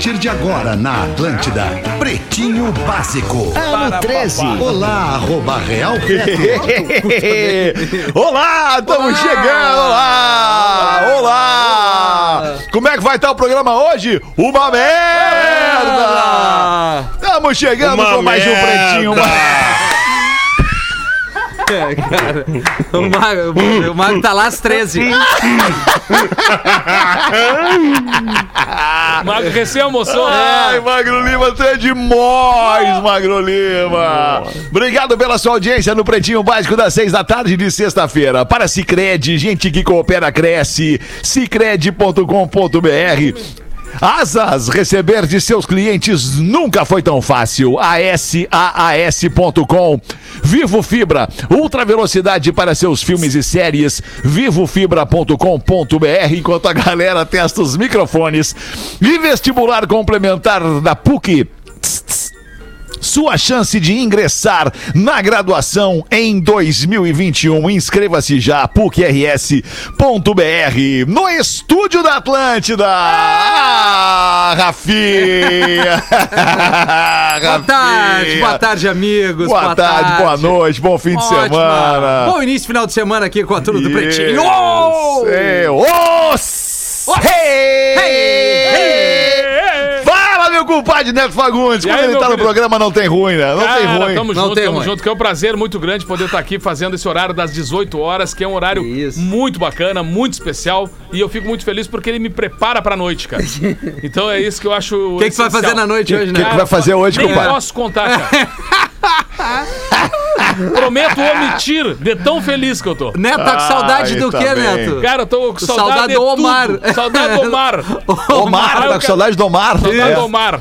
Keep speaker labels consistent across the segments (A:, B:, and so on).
A: partir de agora na Atlântida, Pretinho Básico.
B: Ano 13.
A: Olá, arroba Real.
C: Olá, estamos chegando! Olá! Olá! Como é que vai estar o programa hoje? Uma merda! Estamos chegando
D: Uma
C: com mais um
D: merda.
C: Pretinho Básico.
E: É, cara. O Mago, o Mago tá lá às 13.
F: Mago recém almoçou.
C: Ai, Magro Lima, tu é demais, Magro Lima. Obrigado pela sua audiência no Pretinho Básico das seis da tarde de sexta-feira. Para Cicred, gente que coopera, cresce. Cicred.com.br Asas, receber de seus clientes nunca foi tão fácil. ASAAS.com. Vivo Fibra, ultra velocidade para seus filmes e séries. Vivofibra.com.br. Enquanto a galera testa os microfones. E vestibular complementar da PUC. Tss, tss. Sua chance de ingressar na graduação em 2021. Inscreva-se já, pucrs.br, no estúdio da Atlântida. Ah, Rafinha!
E: Boa tarde, boa tarde, amigos.
C: Boa, tarde, boa noite, bom fim de semana.
E: Bom início, final de semana aqui com a turma do
C: Yes.
E: Pretinho.
C: É, os- Hey! Compadre Neto Fagundes.
F: E
C: Quando
F: aí,
C: ele tá no
F: querido?
C: programa, não tem ruim, né? Não tem
F: Cara,
C: ruim.
F: tamo
E: Não
F: junto,
E: tem
F: tamo
E: ruim.
F: junto, que é um prazer muito grande poder estar aqui fazendo esse horário das 18 horas, que é um horário
E: Isso.
F: muito bacana, muito especial, e eu fico muito feliz porque ele me prepara pra noite, cara. Então é isso que eu acho
E: O que, que você vai fazer na noite hoje,
C: que
E: né?
C: que vai fazer hoje, compadre?
F: posso contar, cara. Prometo omitir de tão feliz que eu tô.
E: Neto, tá com saudade
C: Ai,
E: do
C: tá
E: quê,
C: bem.
E: Neto?
F: Cara, eu tô com saudade,
E: Saudade
F: de
E: do Omar.
F: tudo. Saudade do Omar.
C: Omar, tá com saudade do Omar.
F: Saudade
C: É.
F: do Omar.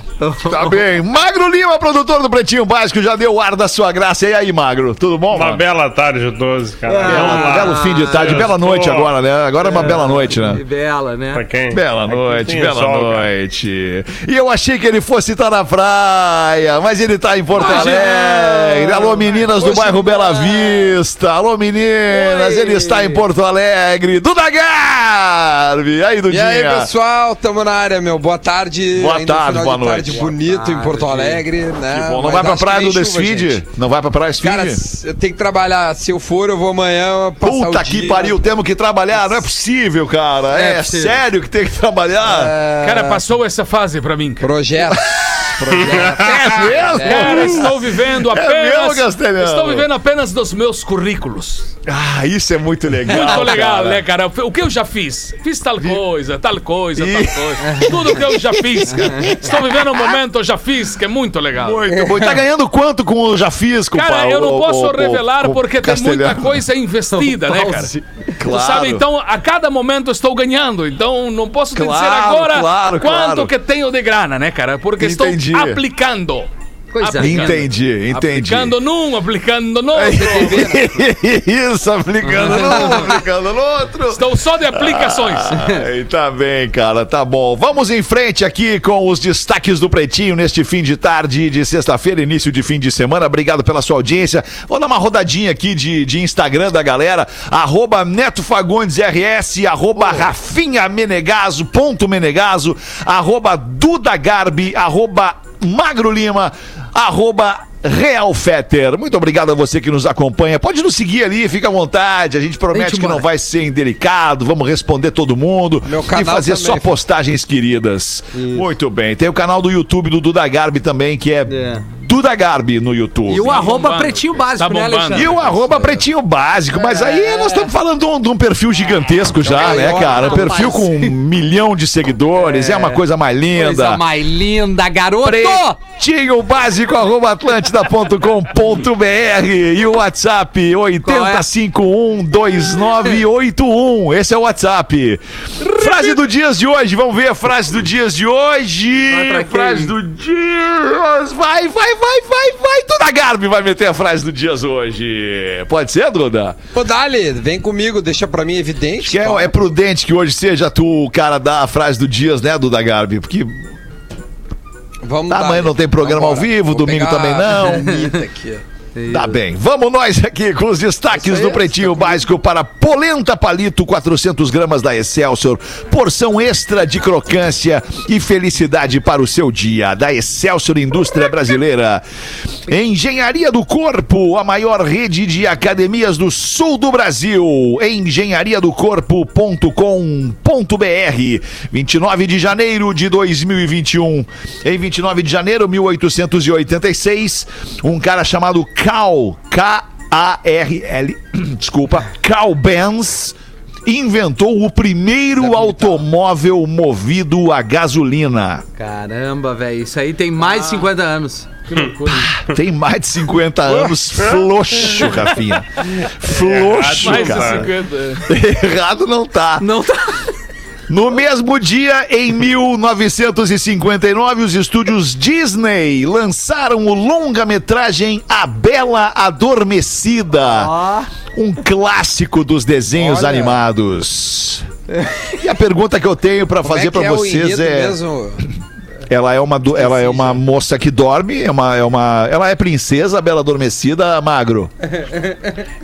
C: Tá bem. Magro Lima, produtor do Pretinho Básico, já deu o ar da sua graça. E aí, Magro? Tudo bom,
D: Uma
C: mano?
D: bela tarde a todos, cara. Vamos
C: Bela-
D: lá.
C: belo fim de tarde, bela noite agora, né? Agora é uma bela noite, né?
E: Que bela,
D: Pra
E: né?
D: quem?
C: Bela noite,
D: tem
C: bela
D: sol, cara.
C: noite. E eu achei que ele fosse estar na praia, mas ele tá em Porto
E: Hoje
C: Alegre. Alô, meninas do bairro. Bela Vista. Alô, meninas.
E: Oi.
C: Ele está em Porto Alegre. Duda Garbi. E aí,
G: E
C: Dudinha?
G: aí, pessoal, tamo na área, meu. Boa tarde.
C: Boa
G: Ainda
C: tarde, boa
G: de tarde
C: noite.
G: bonito em
E: tarde.
G: Porto Alegre, né?
C: Bom, não
G: Mas
C: vai pra
G: que
C: praia do
G: gente.
C: Não vai pra praia do
G: Cara, eu tenho que trabalhar. Se eu for, eu vou amanhã passar
C: Puta
G: o
C: que pariu, temos que trabalhar. Não é possível, cara.
E: É
C: É,
E: possível.
C: sério que tem que trabalhar?
F: Cara, passou essa fase pra mim, cara.
G: Projeto. Projeto.
C: É mesmo?
F: Cara, estou vivendo
C: mesmo,
F: apenas.
C: Castelhano?
F: estou vivendo apenas dos meus currículos.
C: Ah, isso é muito legal.
F: Muito legal,
C: cara.
F: né, cara? O que eu já fiz? Fiz tal coisa, tal coisa,
C: Ih.
F: tal coisa. Tudo que eu já fiz, cara. Estou vivendo um momento, eu já fiz, que é muito legal.
C: Muito bom. E tá ganhando quanto com o Já Fiz, compadre?
F: Cara, eu não posso
C: o-
F: revelar
C: o
F: porque tem muita coisa investida, né, cara?
C: Claro.
F: Tu sabe, então, a cada momento eu estou ganhando. Então, não posso te dizer
C: Claro,
F: agora
C: claro,
F: quanto
C: claro.
F: que tenho de grana, né, cara? Porque
C: Entendi.
F: estou aplicando.
E: Coisa
F: Aplicando.
C: Entendi, entendi.
F: Aplicando num, aplicando no outro.
C: Isso, aplicando no aplicando no outro.
F: Estou só de aplicações.
C: Ai, tá bem, cara, tá bom. Vamos em frente aqui com os destaques do Pretinho neste fim de tarde de sexta-feira, início de fim de semana. Obrigado pela sua audiência. Vou dar uma rodadinha aqui de, de Instagram da galera. Arroba Neto Fagundes RS, arroba Rafinha Menegaso, ponto Menegaso, arroba Duda Garbi, arroba Magro Lima, arroba Real Fetter. Muito obrigado a você que nos acompanha. Pode nos seguir ali, fica à vontade. A gente promete
E: Gente,
C: que não vai ser indelicado, vamos responder todo mundo
G: Meu
C: e
G: canal
C: fazer
G: também,
C: só postagens queridas. Muito bem. Tem o canal do YouTube do Duda Garbi também, que é,
E: É.
C: Duda Garbi no YouTube.
E: E o arroba
F: bombando.
E: pretinho básico,
F: Tá
E: né. Alexandre?
C: E o arroba pretinho básico, mas aí nós estamos falando de um, de um perfil gigantesco já, né, cara? Um perfil com um milhão de seguidores, é, uma coisa mais linda.
E: Coisa mais linda, garoto!
C: Pretinho básico, arroba atlântida.com.br e o WhatsApp 80512981. Esse é o WhatsApp. Frase do dias de hoje, vamos ver a frase do dias de hoje. Frase do dias. Vai, vai, vai, vai, vai. Duda Garbi vai meter a frase do dias hoje. Pode ser, Duda?
G: Ô, Dali, vem comigo, deixa pra mim evidente.
C: Que é, é prudente que hoje seja tu o cara da frase do dias, né, Duda Garbi? Porque
G: Vamos
C: Amanhã
G: Dali.
C: não tem programa ao vivo,
G: Vou
C: domingo também não.
G: aqui.
C: Tá bem. Vamos nós aqui com os destaques do Pretinho Básico para polenta palito 400 gramas da Excelsior. Porção extra de crocância e felicidade para o seu dia. Da Excelsior Indústria Brasileira. Engenharia do Corpo, a maior rede de academias do sul do Brasil. Engenhariadocorpo.com.br 29 de janeiro de 2021. Em 29 de janeiro de 1886, um cara chamado Cal, K-A-R-L, desculpa, Cal Benz, inventou o primeiro automóvel movido a gasolina.
E: Caramba, velho. Isso aí tem mais de 50 anos.
F: Que loucura.
C: Tem mais de 50 anos, floxo, Rafinha. Floxo,
F: Mais de
C: cara.
F: 50.
C: Errado não tá.
E: Não tá.
C: No mesmo dia, em 1959, os estúdios Disney lançaram o longa-metragem A Bela Adormecida,
E: Ó.
C: um clássico dos desenhos
G: Olha.
C: animados. E a pergunta que eu tenho pra
G: Como
C: fazer
G: é
C: pra
G: é
C: vocês é,
G: mesmo?
C: Ela é uma do- ela é uma moça que dorme, é uma, é uma ela é princesa, a Bela Adormecida, magro.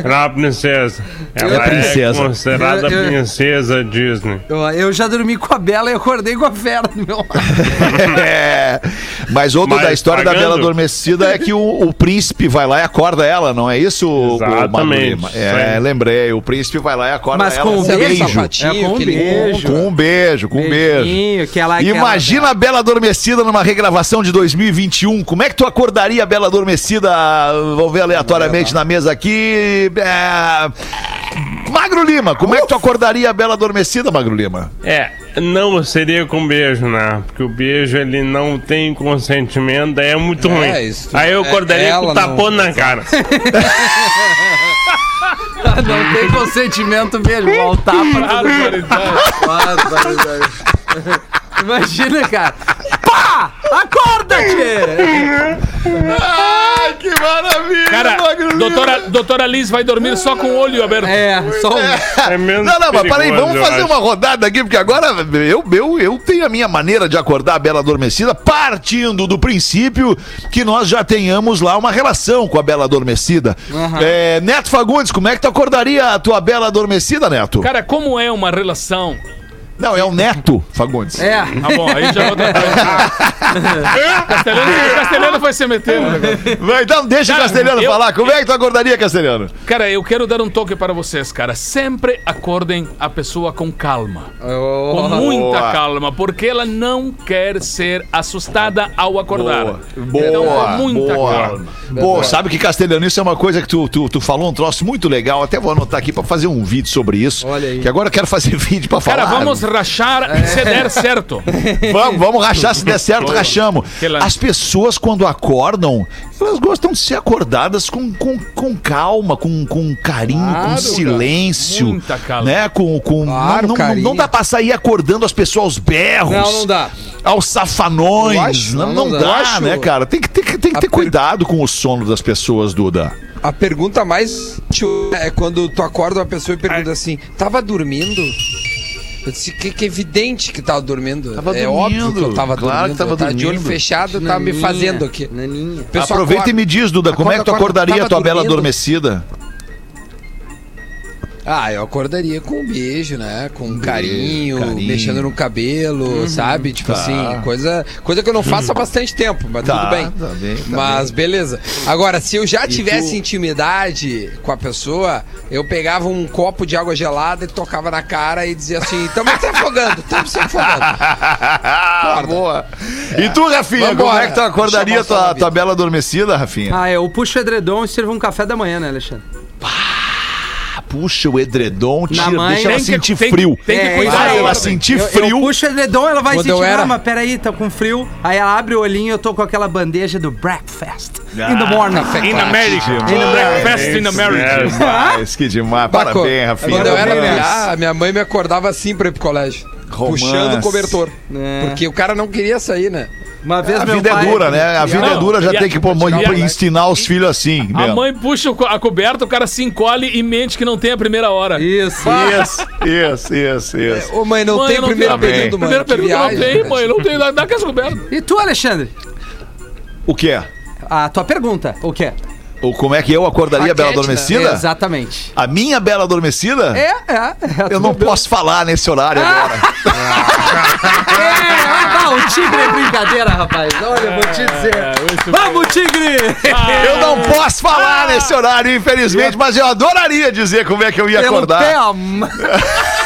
D: Ela é uma princesa. Ela é,
C: princesa.
D: considerada
E: Eu- eu-
D: princesa Disney.
E: Eu, eu já dormi com a Bela e acordei com a fera do meu lado.
C: É. Mas outro
D: Mas
C: da história da
D: pagando.
C: Bela Adormecida é que o, o príncipe vai lá e acorda ela, não é isso? o- o
D: Exatamente, isso
C: É, lembrei. O príncipe vai lá e acorda
E: Mas
C: ela
E: com
C: com
E: um
G: o
C: beijo.
E: É, com um
G: ele
E: beijo.
C: Com um beijo, com um beijo.
E: Beijinho, que ela- que ela-
C: Imagina a Bela Adormecida numa regravação de 2021. Como é que tu acordaria a Bela Adormecida? Vamos ver aleatoriamente na mesa aqui. É... Magro Lima, como é que tu acordaria a Bela Adormecida, Magro Lima?
D: É, não seria com beijo, né? Porque o beijo ele não tem consentimento, daí é muito
G: É,
D: ruim.
G: isso-
D: Aí eu
G: é,
D: acordaria com
G: ela
D: o tapão
G: não-
D: na cara.
E: Não tem consentimento mesmo. Tudo Barbaridade. Imagina, cara. Pá! Acorda, tchê!
C: Ai, que maravilha,
F: Cara, doutora, doutora Liz vai dormir só com o olho aberto.
E: É, só um...
D: É menos
C: Não, não, mas peraí, vamos fazer
D: acho.
C: uma rodada aqui, porque agora eu, eu, eu tenho a minha maneira de acordar a Bela Adormecida, partindo do princípio que nós já tenhamos lá uma relação com a Bela Adormecida. É, Neto Fagundes, como é que tu acordaria a tua Bela Adormecida, Neto?
F: Cara, como é uma relação?
C: Não, é o Neto Fagundes.
E: É.
F: Tá bom, aí já é outra coisa. Castelhano, Castelhano foi se meter negócio.
C: Vai, então deixa o
F: Cara,
C: Castelhano
F: eu-
C: falar. Como é que tu acordaria, Castelhano?
F: Cara, eu quero dar um toque para vocês, cara. Sempre acordem a pessoa com calma. Com muita
C: Boa.
F: calma, porque ela não quer ser assustada ao acordar.
C: Boa,
F: Então,
C: boa,
F: com muita
C: boa.
F: calma.
C: Pô, sabe que Castelhano, isso é uma coisa que tu, tu, tu falou um troço muito legal. Até vou anotar aqui pra fazer um vídeo sobre isso.
E: Olha aí.
C: Que agora eu quero fazer vídeo pra falar.
F: Cara, vamos rachar se der certo.
C: Vamos, vamos rachar, se der certo, rachamos. As pessoas, quando acordam, elas gostam de ser acordadas com, com, com calma, com, com carinho, com
E: Claro,
C: silêncio.
F: Muita calma.
C: Né? Com, com,
G: Claro,
C: não, não, não dá pra sair acordando as pessoas aos berros.
E: Não, não dá.
C: Aos safanões.
G: Acho,
C: não,
G: não
C: não
G: dá.
C: dá, né, cara? Tem que, tem que, tem que ter
G: per-
C: cuidado com o sono das pessoas, Duda.
G: A pergunta mais tio, é quando tu acorda uma pessoa e pergunta assim: tava dormindo? Eu disse que, que é evidente que tava dormindo.
C: Tava
G: é
C: dormindo,
G: óbvio que eu tava
C: claro
G: dormindo.
C: que tava
G: eu tava de olho
C: dormindo.
G: fechado, tava me
E: Naninha,
G: fazendo aqui.
E: Naninha.
C: Aproveita
G: acorda-
C: e me diz, Duda, como é que tu
G: acorda, acorda,
C: acordaria a tua bela
G: dormindo.
C: adormecida?
G: Ah, eu acordaria com um beijo, né? Com um carinho,
C: carinho.
G: mexendo no cabelo, sabe? Tipo
C: Tá.
G: assim, coisa, coisa que eu não faço há bastante tempo, mas
C: Tá,
G: tudo bem.
C: tá bem, tá
G: mas beleza. Agora, se eu já tivesse
C: tu-
G: intimidade com a pessoa, eu pegava um copo de água gelada e tocava na cara e dizia assim: tamo se afogando, tamo se afogando.
C: Boa. E tu, Rafinha,
G: Vambora.
C: como é que tu acordaria tua, tua bela adormecida, Rafinha?
E: Ah, eu puxo o edredom e sirvo um café da manhã, né, Alexandre?
C: Ah, puxa o edredom, tira,
E: mãe-
C: deixa ela
F: Tem que-
C: sentir
F: tem que-
C: frio.
F: tem que
E: É,
F: cuidar da
C: ela sentir
E: Eu, eu
C: frio.
E: puxo o edredom, ela vai
G: Quando
E: sentir,
G: era-
E: ah, mas peraí, tá com frio. Aí ela abre o olhinho e eu tô com aquela bandeja do breakfast in the morning.
G: Café
F: In
G: clássico.
F: America.
C: Demais.
F: Breakfast in America.
C: Demais, que demais. Parabéns, Rafinha.
G: Quando eu era piá, a minha mãe me acordava assim pra ir pro colégio.
C: Romance.
G: Puxando o cobertor.
E: É.
G: Porque o cara não queria sair, né?
E: Uma vez
C: A
E: meu
C: vida
E: pai...
C: é dura, né? A vida
F: Não,
C: é dura, já
F: a-
C: tem que pô,
G: tirar o moleque.
C: ensinar os filhos assim.
F: A
C: mesmo.
F: mãe puxa a coberta, o cara se encolhe e mente que não tem a primeira hora.
E: Isso.
C: Isso, isso, isso, isso.
G: Ô, mãe, não
F: Mãe,
G: tem
F: não
G: primeiro
F: tenho-
G: período, mãe.
F: Primeiro
G: que
F: período não tem,
G: né?
F: mãe. Não tem. Dá, dá com essa coberta.
E: E tu, Alexandre?
C: O que é?
E: A tua pergunta, o quê?
C: Ou como é que eu acordaria a Bela
G: Raquete, né?
C: Adormecida?
E: Exatamente.
C: A minha Bela Adormecida?
E: É, é. é
C: Eu não posso falar nesse horário agora.
E: É, ah, o tigre é brincadeira, rapaz. Olha, eu vou te dizer.
F: É,
E: Vamos, tigre!
C: Eu não posso falar nesse horário, infelizmente, mas eu adoraria dizer como é que eu ia
E: Pelo
C: acordar.
E: ó.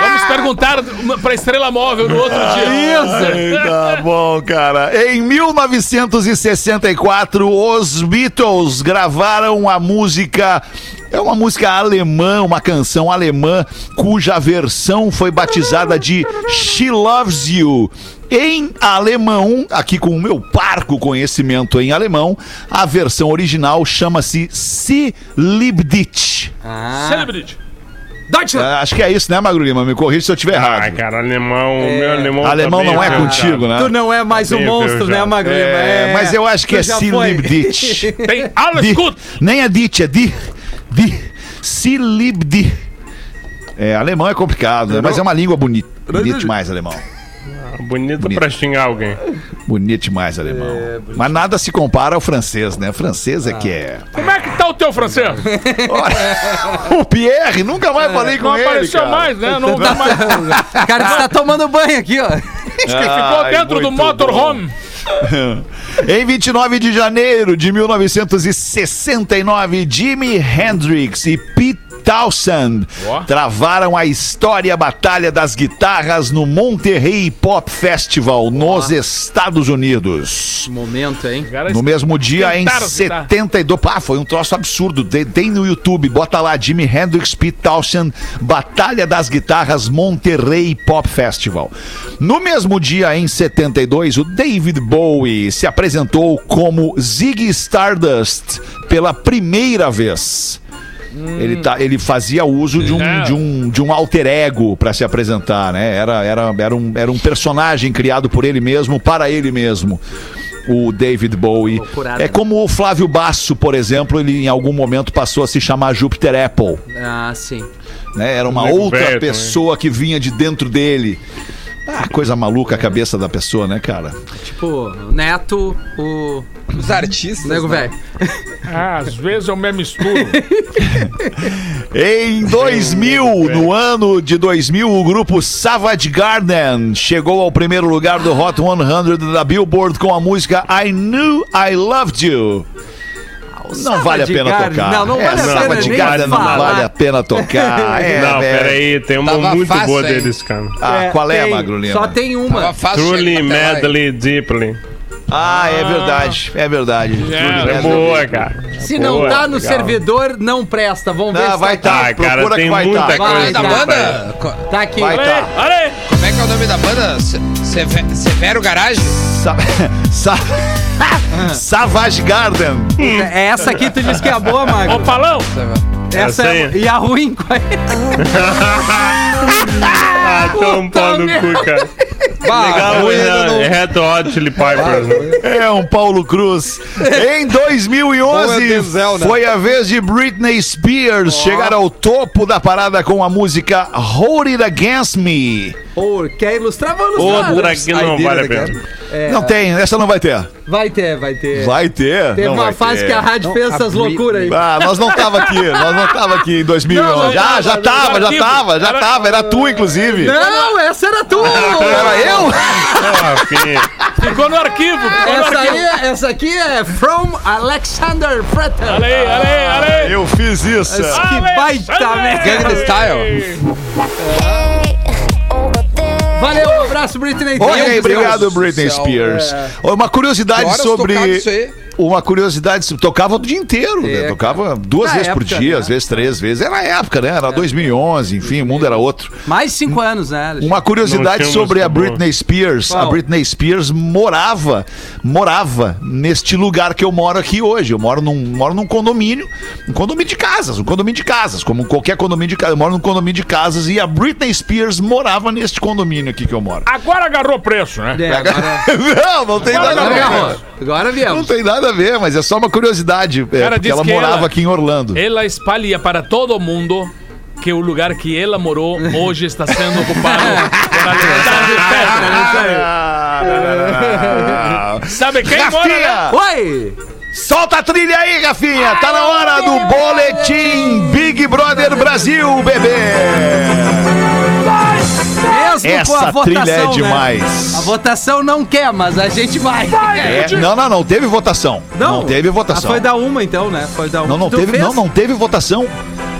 F: Vamos perguntar pra Estrela Móvel no outro dia.
C: Ai, tá bom, cara. Em 1964, os Beatles gravaram a música. É uma música alemã, uma canção alemã, cuja versão foi batizada de She Loves You. Em alemão, aqui com o meu parco conhecimento em alemão, a versão original chama-se Sie liebt dich.
E: Ah,
F: Celebrity.
E: Deutschland!
C: Ah, Acho que é isso, né, Magro Lima? Me corrija se eu estiver errado.
D: cara, alemão, o meu alemão. tá
C: Alemão não é contigo, né?
E: Tu não é mais um
D: Bem
E: monstro, né,
D: viajado.
E: Magrima?
C: É, mas eu acho que
E: Tu
C: é dich.
F: Tem alles
C: Di,
F: gut.
C: nem é dit, é di. Di. Si lib di. É, alemão é complicado, né? mas é uma língua bonita. Bonito demais, alemão.
D: Bonito,
C: Bonito.
D: pra xingar alguém.
C: Bonito demais, alemão. mas nada se compara ao francês, né? Francês é que é.
F: Como é que tá o teu francês?
C: Olha, o Pierre, nunca mais falei com
F: Não
C: ele.
F: apareceu
C: cara.
F: mais, né? Não dá mais.
E: O cara está tomando banho aqui, ó.
F: Ficou
C: Ai,
F: dentro do motorhome.
C: Em 29 de janeiro de 1969, Jimi Hendrix e Pete Townshend
F: Ó.
C: travaram a história Batalha das Guitarras no Monterrey Pop Festival, nos Estados Unidos.
E: Momento, hein?
C: No mesmo dia, em
F: Cantaram as guitarras.
C: 72. Pá, foi um troço absurdo. Tem, tem no YouTube, bota lá Jimi Hendrix, Pete Townshend, Batalha das Guitarras Monterrey Pop Festival. No mesmo dia, em 72, o David Bowie se apresentou como Ziggy Stardust pela primeira vez. Ele, tá, ele fazia uso de um,
F: É.
C: de um, de um alter ego para se apresentar, né? Era, era, era, um, era um personagem criado por ele mesmo, para ele mesmo. O David Bowie.
E: Loucurada,
C: É
E: né?
C: como o Flávio Basso, por exemplo, ele em algum momento passou a se chamar Júpiter Apple.
E: Ah, sim.
C: Né? Era uma outra
D: velho também.
C: pessoa que vinha de dentro dele. Ah, coisa maluca a cabeça da pessoa, né, cara?
E: Tipo, o Neto, o
G: Os artistas.
E: Nego
G: né?
E: Velho.
F: Ah, às vezes eu me misturo.
C: Em 2000, no ano de 2000, o grupo Savage Garden chegou ao primeiro lugar do Hot 100 da Billboard com a música I Knew I Loved You. Não vale a pena tocar.
E: Não, não
C: É,
E: vale a pena nem
C: Garden não vale a pena tocar. É,
D: não,
C: velho.
D: peraí, tem uma
G: Tava
D: muito
G: fácil,
D: boa
G: hein?
D: deles, cara.
C: Ah, qual é,
E: tem,
C: Magro Lima?
E: Só tem uma.
D: Truly, madly, deeply.
C: Ah, é verdade. É verdade.
D: É
C: Madly.
D: boa, cara.
E: Se não
D: Boa,
E: tá no
D: legal.
E: servidor, não presta. Vamos ver
C: Não,
E: se
C: vai
E: tá.
C: tá.
D: Ah, cara, tem
C: vai
D: muita
C: tá.
G: É o nome da
D: coisa.
G: banda? Co-
E: Tá aqui.
C: Vai tá.
G: Como é que é o nome da banda? Se- Seve- Severo Garage?
C: Sa- Sa- Savage Garden.
E: É essa aqui tu disse que é a boa,
F: Ó,
E: Magro.
F: Palão.
E: Essa
D: essa
E: é...
D: aí.
E: E a ruim, qual é?
D: Ah, tão um pau no cu, cara.
G: Bah,
D: Legal,
G: não-
D: é é Red Hot Chili Peppers. né?
C: É um Paulo Cruz. Em
G: Bom é
C: 2011,
G: Denzel, né?
C: foi a vez de Britney Spears chegar ao topo da parada com a música Hold It Against Me.
E: Ô, quer ilustrar? Vou ilustrar.
D: Outra que não vale a pena.
E: É,
C: Não tem, essa não vai ter.
E: Vai ter, vai ter.
C: Vai ter.
E: Teve
C: não
E: uma
C: vai
E: fase
C: ter.
E: que a rádio fez essas loucuras aí.
C: Ah, nós não tava aqui, nós não tava aqui em 2011.
F: Não,
C: já,
F: não,
C: já
F: não,
C: tava, já tava, já
F: Era-
C: tava, era tu inclusive.
E: Não, essa era tu!
C: Era eu?
F: Ficou no arquivo. Ficou no
E: Essa,
F: arquivo.
E: aí, essa aqui é From Alexander Fretter.
F: Olha aí, olha aí, olha aí.
C: Eu fiz isso.
E: Que baita merda.
G: Gangnam Style.
E: Valeu, um abraço, Britney. Deus,
C: obrigado, Britney. Spears. Uma curiosidade sobre. Uma curiosidade, tocava o dia inteiro, né?
E: É,
C: Tocava duas
E: Na
C: vezes por
E: época,
C: dia,
E: né?
C: às vezes três vezes. Era a época, né? Era 2011, enfim, o mundo era outro.
E: Mais cinco anos, né? Alexandre?
C: Uma curiosidade sobre a. Britney Spears. A
E: Qual?
C: Britney Spears morava, morava neste lugar que eu moro aqui hoje. Eu moro num, moro num condomínio, um condomínio de casas, um condomínio de casas, como qualquer condomínio de casas. Eu moro num condomínio de casas e a Britney Spears morava neste condomínio aqui que eu moro.
F: Agora agarrou preço, né?
E: É, agora,
C: não, não tem
F: Agora
C: nada a
E: agora viemos.
C: Não tem nada a ver, mas é só uma curiosidade. É,
F: Cara,
C: porque ela morava
F: ela-
C: aqui em Orlando.
F: Ela espalha para todo mundo que o lugar que ela morou hoje está sendo ocupado
C: não, não, não.
F: Sabe quem mora, né?
C: Rafinha!
E: Oi!
C: Solta a trilha aí, Rafinha! Tá na hora do Boletim Big Brother Brasil, bebê!
E: Mesmo
C: Essa
E: com a votação,
C: trilha é
E: né?
C: demais.
E: A votação não quer, mas a gente vai.
C: É, não, não, não teve votação. Não, teve votação.
E: Ah, foi da uma, então, né? Foi da uma.
C: Não, não
E: Tu
C: teve,
E: fez?
C: não, não teve votação.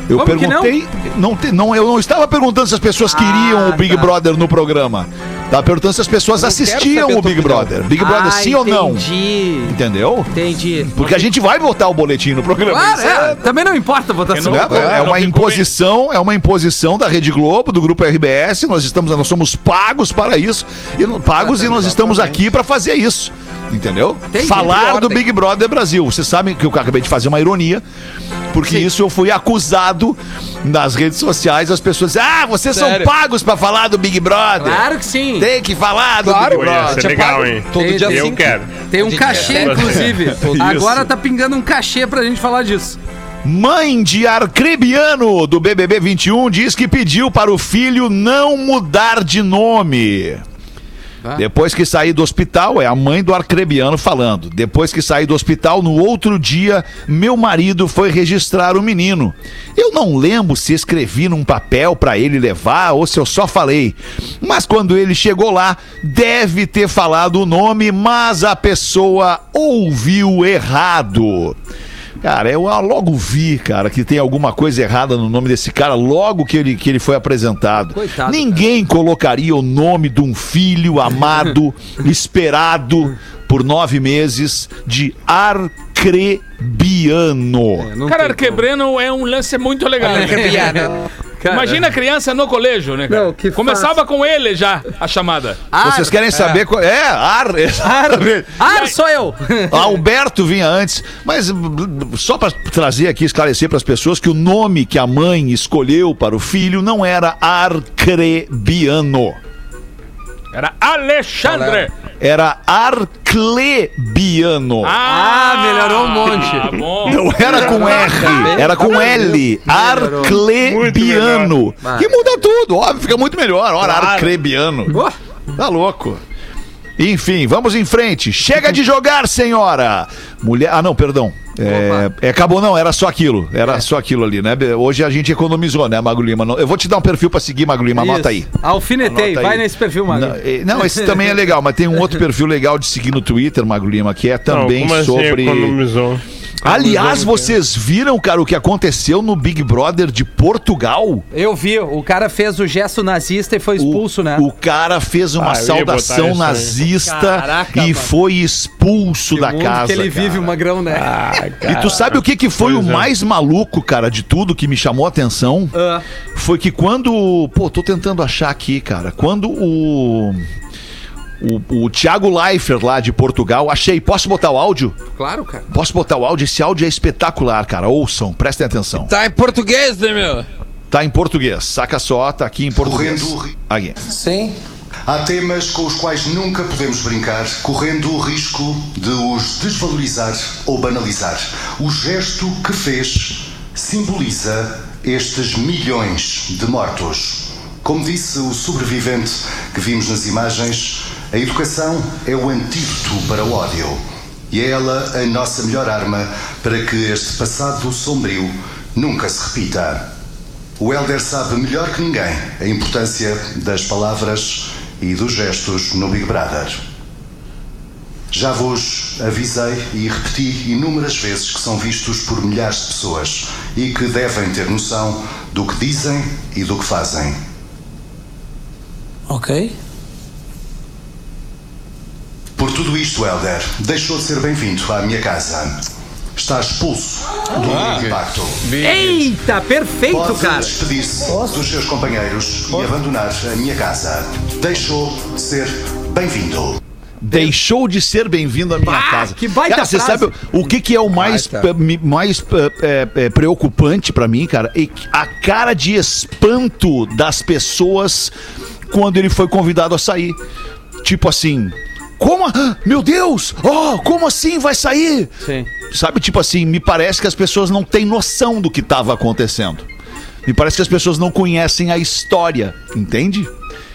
C: Eu
E: Como que não?
C: perguntei, não? te- não, eu não estava perguntando se as pessoas queriam
E: Ah,
C: o Big
E: tá.
C: Brother no programa. Estava perguntando se as pessoas
G: Eu
C: assistiam o Big. Brother. Big Brother
E: Ah,
C: sim ou não?
E: Entendi.
C: Entendeu?
E: Entendi.
C: Porque a gente vai botar o boletim no programa.
E: Claro,
C: Isso
E: é. Também não importa a votação.
C: É, é uma imposição, é uma imposição da Rede Globo, do grupo RBS. Nós estamos, nós somos pagos para isso, e pagos e nós estamos aqui para fazer isso. Entendeu?
E: Entendi.
C: Falar do. Big Brother Brasil. Vocês sabem que eu acabei de fazer uma ironia, porque isso eu fui acusado nas redes sociais. As pessoas dizem, ah, vocês
G: Sério?
C: são pagos para falar do Big Brother.
E: Claro que sim.
C: Tem que falar do
G: Claro,
C: Big
D: Pô, ia
C: Brother.
D: ser
G: Tinha
D: legal, hein?
G: Todo
E: Tem-
G: dia
D: Eu
G: cinco.
D: quero.
E: Tem um cachê,
G: é.
E: inclusive.
C: Isso.
E: Agora tá pingando um cachê pra gente falar disso.
C: Mãe de Arcrebiano do BBB 21 diz que pediu para o filho não mudar de nome. Depois que saí do hospital, é a mãe do Arcrebiano falando. Depois que saí do hospital, no outro dia, meu marido foi registrar o menino. Eu não lembro se escrevi num papel para ele levar ou se eu só falei. Mas quando ele chegou lá, deve ter falado o nome, mas a pessoa ouviu errado. Cara, eu logo vi, cara, que tem alguma coisa errada no nome desse cara logo que ele, que ele foi apresentado.
E: Coitado,
C: Ninguém colocaria o nome de um filho amado, esperado por nove meses, de Arcrebiano.
E: Não
F: Cara, Arquebreno é um lance muito legal. né?
E: Cara,
F: Imagina a criança no colégio, né, cara?
E: Não, que
F: Começava com ele já, a chamada.
E: Ar,
C: Vocês querem saber qual é? Ar, exatamente.
E: Ar sou eu.
C: Alberto vinha antes, mas só para trazer aqui, esclarecer para as pessoas que o nome que a mãe escolheu para o filho não era Arcrebiano.
F: Era Alexandre.
C: Era Arclebiano.
E: Ah, melhorou um monte.
F: Ah, bom.
C: Não era com R, era com L. Arclebiano. Que muda tudo, óbvio, fica muito melhor. Ora,
D: Claro.
C: Arclebiano. Tá louco. Enfim, vamos em frente. Chega de jogar, senhora. Mulher. Ah, não, perdão. É, é, acabou, não, era só aquilo. Era só aquilo ali, né? Hoje a gente economizou, né, Mago Lima? Eu vou te dar um perfil pra seguir, Mago Lima. Anota aí.
E: Alfinetei.
C: Anota
E: Vai
C: aí.
E: nesse perfil, mano.
C: Não, não, esse também é legal, mas tem um outro perfil legal de seguir no Twitter, Mago Lima, que é também
D: Não, assim
C: sobre.
D: economizou?
C: Aliás,
D: Economizou,
C: vocês viram, cara, o que aconteceu no Big Brother de Portugal?
E: Eu vi, o cara fez o gesto nazista e foi expulso,
C: o,
E: né?
C: O cara fez uma
D: Ah,
C: saudação nazista
E: Caraca,
C: e
E: mano.
C: foi expulso
E: Que
C: da
E: mundo
C: casa.
E: que ele vive,
C: cara.
E: o magrão, né?
D: Ah,
C: E tu sabe o que, que foi o
D: Pois é.
C: mais maluco, cara, de tudo que me chamou a atenção?
E: Ah.
C: Foi que quando. Pô, tô tentando achar aqui, cara. Quando o. O, o Thiago Leifert lá de Portugal, achei. Posso botar o áudio?
E: Claro, cara.
C: Posso botar o áudio? Esse áudio é espetacular, cara. Ouçam, prestem atenção.
G: Tá em português, né, meu?
C: Tá em português. Saca só, tá aqui em português.
A: Correndo
C: Aqui.
G: Sim.
A: Há temas com os quais nunca podemos brincar, correndo o risco de os desvalorizar ou banalizar. O gesto que fez simboliza estes milhões de mortos. Como disse o sobrevivente que vimos nas imagens, a educação é o antídoto para o ódio. E é ela a nossa melhor arma para que este passado sombrio nunca se repita. O Helder sabe melhor que ninguém a importância das palavras e dos gestos no Big Brother. Já vos avisei e repeti inúmeras vezes que são vistos por milhares de pessoas e que devem ter noção do que dizem e do que fazem.
B: Ok.
A: Por tudo isto, Helder, deixou de ser bem-vindo à minha casa. Está expulso do impacto.
E: Eita, perfeito,
A: Pode
E: cara.
A: despedir-se dos seus companheiros e abandonar a minha casa. Deixou de ser bem-vindo.
C: Deixou de ser bem-vindo à minha
E: Ah,
C: casa.
E: que baita
C: cara, você
E: frase.
C: sabe o que, que é o mais, mais eh, eh, preocupante pra mim, cara? É a cara de espanto das pessoas quando ele foi convidado a sair. Tipo assim, como? a- Meu Deus! Oh, como assim vai sair?
E: Sim.
C: Sabe, tipo assim, me parece que as pessoas não têm noção do que estava acontecendo. Me parece que as pessoas não conhecem a história, entende?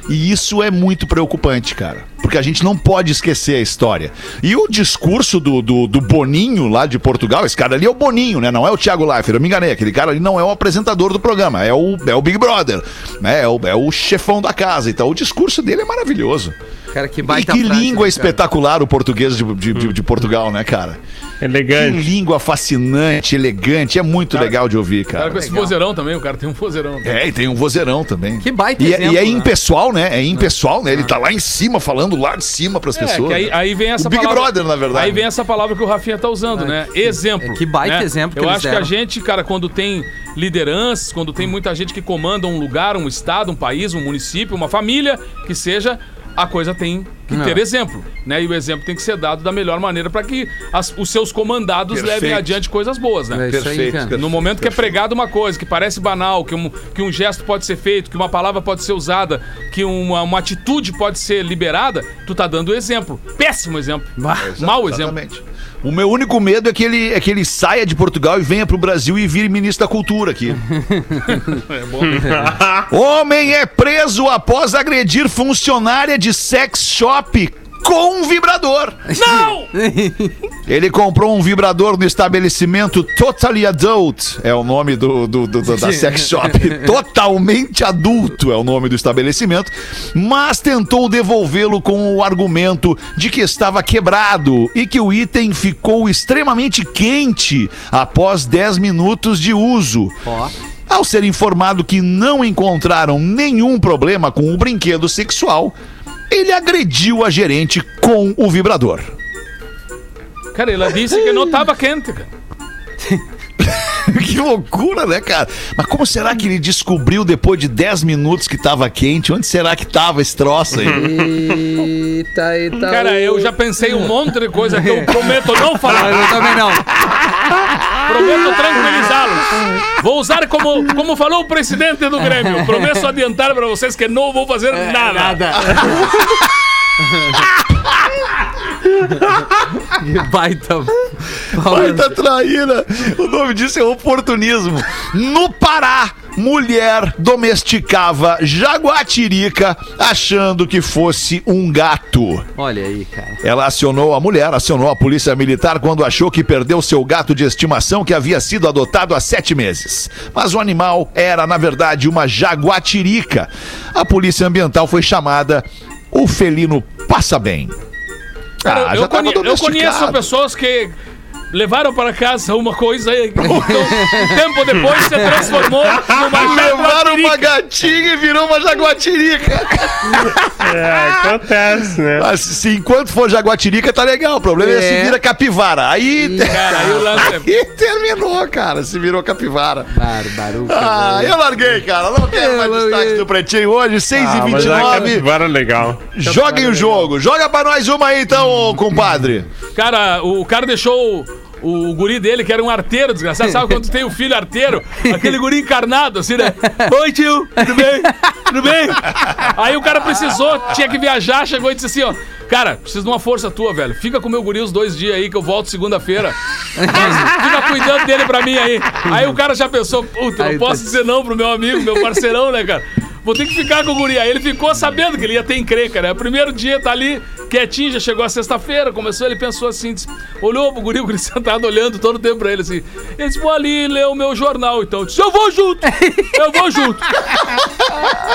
C: E isso é muito preocupante, cara. Porque a gente não pode esquecer a história. E o discurso do, do, do Boninho lá de Portugal, esse cara ali é o Boninho, né? Não é o Thiago Leifert, eu me enganei. Aquele cara ali não é o apresentador do programa, é o, é o Big Brother, né? É o, é o chefão da casa. Então o discurso dele é maravilhoso.
E: Cara, que
C: E
E: baita
C: que
E: frase,
C: língua
E: né, cara?
C: espetacular o português de, de, de- de Portugal, né, cara? Que
D: Elegante.
C: língua fascinante, elegante. É muito legal de ouvir,
F: Cara,
C: cara.
F: com esse vozeirão também, o cara tem um vozeirão.
C: É, e tem um vozeirão também.
E: Que baita
C: e, é-
E: exemplo,
C: e é
E: né?
C: impessoal, né? É impessoal, né? Ele tá lá em cima, falando lá de cima pras
F: É,
C: pessoas.
F: que aí,
C: né?
F: aí vem essa
C: O Big
F: palavra.
C: Brother, na verdade.
F: Aí vem essa palavra que o Rafinha tá usando, né? Exemplo.
E: é que baita
F: né?
E: exemplo que
F: Eu
E: eles
F: acho que a
E: deram.
F: gente, cara, quando tem lideranças, quando tem muita gente que comanda um lugar, um estado, um país, um município, uma família, que seja, a coisa tem que ter
E: É.
F: exemplo, né? E o exemplo tem que ser dado da melhor maneira para que as- os seus comandados
C: Perfeito.
F: levem adiante coisas boas, né?
E: É aí,
C: Perfeito.
F: No momento que é pregado uma coisa que parece banal, que um, que um gesto pode ser feito, que uma palavra pode ser usada, que uma, uma atitude pode ser liberada, tu tá dando exemplo. Péssimo exemplo. Mau exemplo.
C: O meu único medo é que, ele, é que ele saia de Portugal e venha pro Brasil e vire ministro da cultura aqui. Homem é preso após agredir funcionária de sex shop com um vibrador.
F: Não!
C: Ele comprou um vibrador no estabelecimento Totally Adult, é o nome do, do- do- do- da sex shop. Totalmente adulto é o nome do estabelecimento, mas tentou devolvê-lo com o argumento de que estava quebrado e que o item ficou extremamente quente após 10 minutos de uso.
E: Ó.
C: Ao ser informado que não encontraram nenhum problema com o brinquedo sexual, ele agrediu a gerente com o vibrador.
F: Cara, ela disse que não tava quente, cara.
C: que loucura, né, cara? Mas como será que ele descobriu depois de 10 minutos que tava quente? Onde será que tava esse troço aí?
G: Eita, eita.
F: Cara, eu já pensei um monte de coisa que eu prometo não falar.
E: Eu também não.
F: Prometo tranquilizá-los. Vou usar como, como falou o presidente do Grêmio. Prometo adiantar pra vocês que não vou fazer nada.
E: Nada. que baita.
C: Baita traíra. O nome disso é oportunismo. No Pará, mulher domesticava jaguatirica achando que fosse um gato.
E: Olha aí, cara.
C: Ela acionou a mulher, acionou a polícia militar quando achou que perdeu seu gato de estimação que havia sido adotado há sete meses. Mas o animal era, na verdade, uma jaguatirica. A polícia ambiental foi chamada. O felino passa bem.
F: Cara, eu,
C: Ah, tava
F: conhe- eu conheço pessoas que levaram para casa uma coisa e um tempo depois se transformou numa
C: Levaram uma gatinha e virou uma jaguatirica.
D: É, acontece, né?
C: Mas se enquanto for jaguatirica, tá legal. O problema é,
E: É.
C: se vira capivara. Aí,
F: Cara, aí o lance é-
C: aí terminou, cara. Se virou capivara.
E: Bárbaro.
C: Ah, eu larguei, cara. Não quero mais destaque do Pretinho hoje, 6
D: Ah,
C: e 29
D: capivara é legal.
C: Joguem o jogo. Joga pra nós uma aí, então, compadre.
F: Cara, o cara deixou o, guri dele, que era um arteiro, desgraçado. Sabe quando tem o filho arteiro? Aquele guri encarnado, assim, né? Oi, tio, tudo bem? Tudo bem? Aí o cara precisou, tinha que viajar, chegou e disse assim, ó. Cara, preciso de uma força tua, velho. Fica com o meu guri os dois dias aí, que eu volto segunda-feira. Fica cuidando dele pra mim aí. Aí o cara já pensou, puta, não posso dizer não pro meu amigo, meu parceirão, né, cara? Vou ter que ficar com o guri. Aí ele ficou sabendo que ele ia ter encrenca, né? O primeiro dia tá ali, quietinho, já chegou a sexta-feira, começou, ele pensou assim, disse- olhou pro guri, o guri sentado olhando todo o tempo pra ele assim. Ele disse, vou ali ler o meu jornal, então. Eu disse, eu vou junto! Eu vou junto!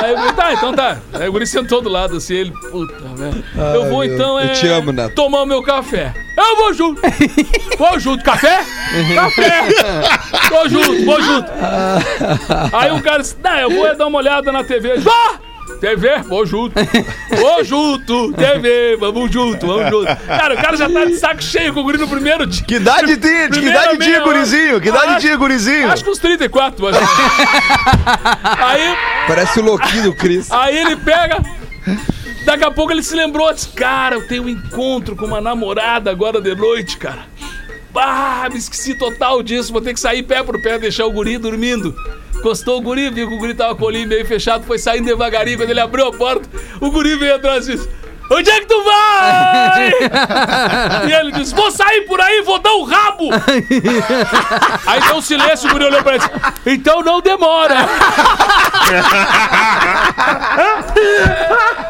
F: Aí eu falei, tá, então tá. Aí o guri sentou do lado assim, ele, puta, velho. Eu vou
G: meu-
F: então,
G: eu
F: é.
G: te amo, Neto.
F: Tomar o meu café. Eu vou junto! Vou junto. Café? Café! Vou junto, vou junto. Aí o cara disse, não, eu vou é dar uma olhada na TV. Vá! TV, vou junto. Vou junto. TV, vamos junto, vamos junto. Cara, o cara já tá de saco cheio com o guri no primeiro dia.
C: Que idade tinha? Que idade tinha, gurizinho? Que idade tinha, gurizinho?
F: Acho que uns 34, mas... Aí,
G: Parece o louquinho do Cris.
F: aí ele pega... Daqui a pouco ele se lembrou, disse, cara, eu tenho um encontro com uma namorada agora de noite, cara. Ah, me esqueci total disso, vou ter que sair pé por pé, deixar o guri dormindo. Encostou o guri, viu que o guri tava com o olhinho meio fechado, foi saindo devagarinho, quando ele abriu a porta, o guri veio atrás e disse, onde é que tu vai? e ele disse, vou sair por aí, vou dar um rabo. aí deu um silêncio, o guri olhou pra ele então não demora.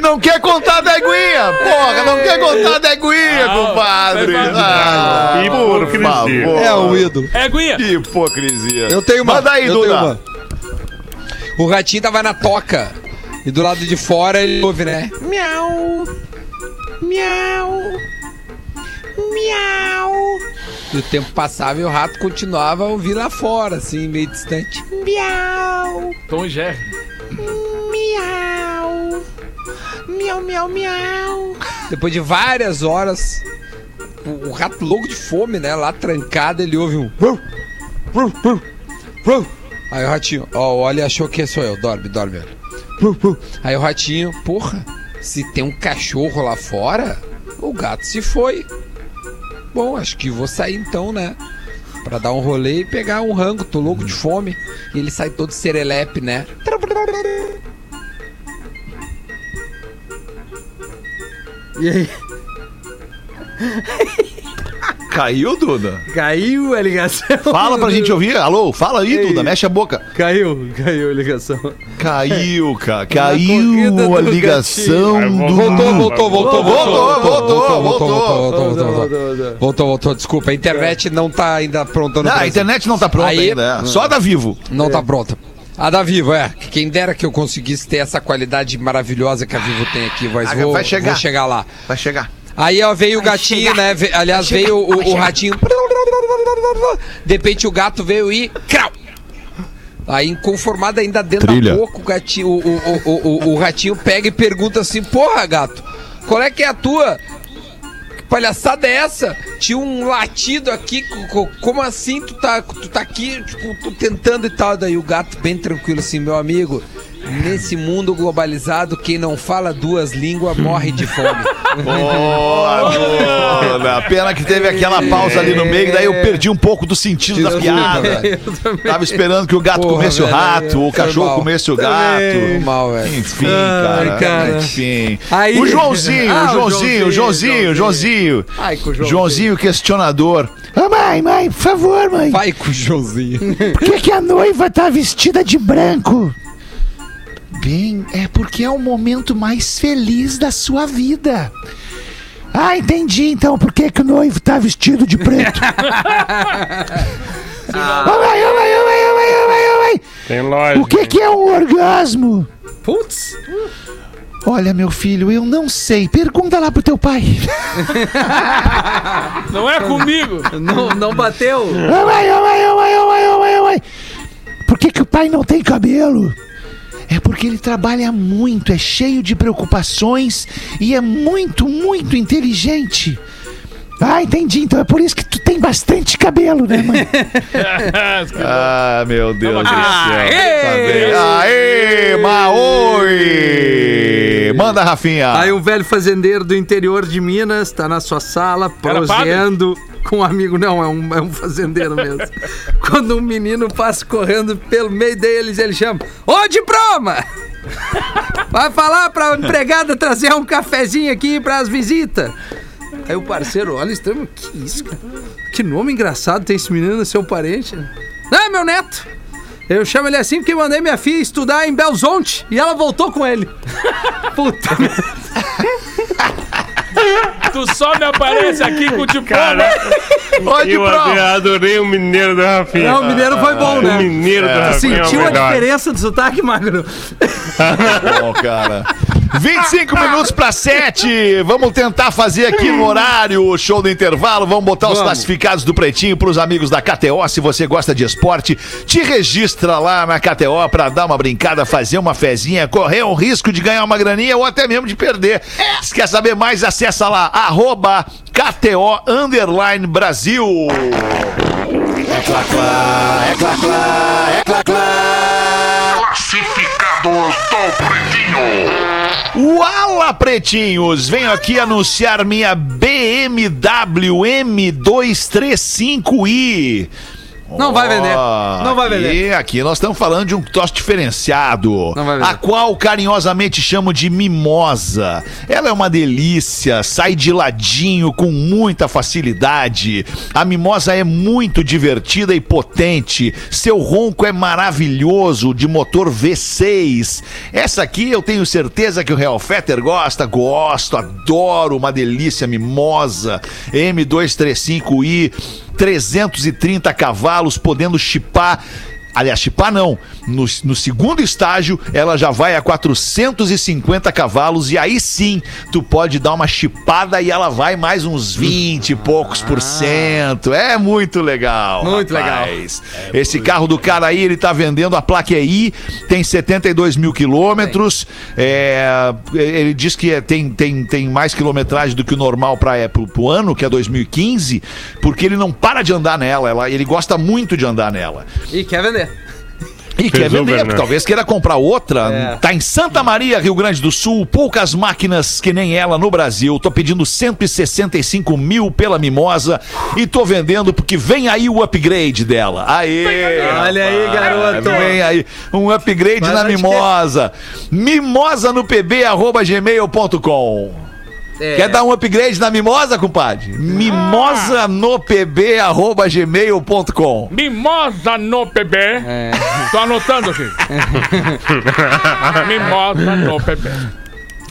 C: não quer contar da aguinha. Porra, não quer contar da aguinha,
F: Não,
C: compadre.
F: vai fazer.
C: Ah, por
D: Hipocrisia.
C: favor.
G: É o ídolo.
F: É, Guinha.
C: Que hipocrisia.
G: Eu tenho uma.
C: Manda aí,
G: eu
C: Duda.
G: uma. O ratinho tava na toca. E do lado de fora ele ouve, né? Miau. Miau. Miau. E o tempo passava e o rato continuava a ouvir lá fora, assim, meio distante. Miau.
F: Tom Jerry.
G: Miau. Miau, miau, miau. Depois de várias horas, o, rato louco de fome, né? Lá trancado, ele ouve um. Aí o ratinho, ó, olha, achou que sou eu. Dorme, dorme. Aí o ratinho, porra, se tem um cachorro lá fora, o gato se foi. Bom, acho que vou sair então, né? Pra dar um rolê e pegar um rango, tô louco de fome. E ele sai todo serelepe, né?
E: E aí?
C: Caiu, Duda?
E: Caiu a ligação.
C: Fala pra gente ouvir. Alô, fala aí. Duda. Mexe a boca.
E: Caiu, caiu a ligação.
C: Caiu, cara. Caiu a ligação do. Voltou, voltou,
G: voltou, Voltou,
C: voltou,
G: voltou, voltou, voltou. voltou, voltou, desculpa, a internet não tá ainda pronta no
C: Não, a internet não tá pronta
G: Aí-
C: ainda. é. Só da Vivo.
G: Não tá pronta. A da Vivo, é. Quem dera que eu conseguisse ter essa qualidade maravilhosa que a Vivo tem aqui, mas
C: Ah,
G: vou,
C: vai chegar.
G: vou chegar lá.
C: Vai chegar.
G: Aí ó, veio o gatinho, né? Ve- aliás, veio o, o ratinho. De repente o gato veio e. Crau! Aí, inconformado ainda dentro
C: Trilha.
G: da boca, o, gatinho, o, o, o, o, o ratinho pega e pergunta assim: Porra, gato, qual é que é a tua? Palhaçada é essa? Tinha um latido aqui, co- co- como assim tu tá, tu tá aqui, tipo, tu tentando e tal? Daí o gato, bem tranquilo, assim, meu amigo. Nesse mundo globalizado, quem não fala duas línguas morre de fome.
C: Boa, Duda. Pena que teve aquela pausa ali no meio, daí eu perdi um pouco do sentido da piada. Tava esperando que o gato
G: Porra,
C: comesse o
G: velho,
C: rato, o
G: foi
C: cachorro
G: mal.
C: comesse o gato.
G: mal, velho.
C: Enfim,
E: Ai,
C: cara.
E: cara.
C: Enfim.
E: Aí-
C: O Joãozinho,
E: Ah,
C: o
E: o
C: Joãozinho, o Joãozinho, o Joãozinho.
E: Ai, o Joãozinho.
C: Joãozinho questionador. Ô mãe, mãe, por favor, mãe.
G: Vai com o Joãozinho.
C: Por que, que a noiva tá vestida de branco? Bem, é porque é o momento mais feliz da sua vida. Ah, entendi então por que, que o noivo tá vestido de preto. Mãe, ô mãe, ô mãe, ô mãe, ô mãe.
D: Tem lógica.
C: O que, que é um orgasmo?
E: Putz.
C: Olha, meu filho, eu não sei. Pergunta lá pro teu pai.
F: Não é comigo.
E: Não, não bateu.
C: Ô mãe, ô mãe, ô mãe, ô mãe. Por que, que o pai não tem cabelo? É porque ele trabalha muito, é cheio de preocupações e é muito, muito inteligente. Ah, entendi. Então é por isso que tu tem bastante cabelo, né, mãe? ah, meu Deus do céu.
E: Aê!
C: Aê, Maoi! Manda, Rafinha.
E: Aí um velho fazendeiro do interior de Minas tá na sua sala, proseando com um amigo. Não, é um, é um fazendeiro mesmo. Quando um menino passa correndo pelo meio deles, ele chama: Ô, diploma! Vai falar pra empregada trazer um cafezinho aqui pras visitas. Aí o parceiro olha estranho, que isso, cara? Que nome engraçado tem esse menino, seu parente? Não, é meu neto. Eu chamo ele assim porque mandei minha filha estudar em Belzonte e ela voltou com ele. Puta merda.
F: Tu só me aparece aqui com o diploma.
D: Cara, eu adorei o mineiro do Rafinha.
E: Não, o mineiro foi bom,
D: O
E: né?
D: mineiro do
E: Tu
D: Rafinha é o
E: sentiu a
D: melhor.
E: diferença do sotaque, Magro?
C: bom, cara. 25 minutos para 7. Vamos tentar fazer aqui no horário o show do intervalo. Vamos botar os
E: Vamos.
C: classificados do Pretinho para os amigos da KTO. Se você gosta de esporte, te registra lá na KTO para dar uma brincada, fazer uma fezinha, correr um risco de ganhar uma graninha ou até mesmo de perder. Se quer saber mais, acessa lá, arroba KTO Underline Brasil. É clá, clá, é clá, clá, é clá, clá.
B: Classificados do Pretinho.
C: Uala, pretinhos! Venho aqui anunciar minha BMW M235i.
E: Não vai vender. Não vai
C: aqui-
E: vender.
C: Aqui nós estamos falando de um troço diferenciado.
E: Não vai vender.
C: A qual carinhosamente chamo de mimosa. Ela é uma delícia, sai de ladinho com muita facilidade. A mimosa é muito divertida e potente. Seu ronco é maravilhoso, de motor V6. Essa aqui eu tenho certeza que o Real Fetter gosta. Gosto, adoro. Uma delícia mimosa. M235i. 330 cavalos, podendo chipar. Aliás, chipar não. No, no segundo estágio, ela já vai a 450 cavalos e aí sim, tu pode dar uma chipada e ela vai mais uns 20 e poucos por cento. É muito legal.
E: Muito
C: rapaz. Esse carro do cara aí, ele tá vendendo, a placa é I, tem 72 mil quilômetros. É, ele diz que é- tem, tem, tem mais quilometragem do que o normal para é, pro, pro ano, que é 2015, porque ele não para de andar nela. Ela, ele gosta muito de andar nela.
E: E quer vender.
C: E quer vender,
D: né?
C: talvez queira comprar outra.
E: É.
C: Tá em Santa Maria, Rio Grande do Sul, poucas máquinas que nem ela no Brasil. Tô pedindo 165 mil pela mimosa e tô vendendo porque vem aí o upgrade dela. Aê!
E: Olha aí, garoto.
C: Vem aí um upgrade
E: Mas
C: na
E: que é?
C: mimosa. Mimosa no pb arroba gmail.com.
E: É.
C: Quer dar um upgrade na mimosa, compadre? Mimosa no pb arroba gmail.com.
F: Mimosa no PB.
E: É.
F: Tô anotando aqui. Mimosa no PB.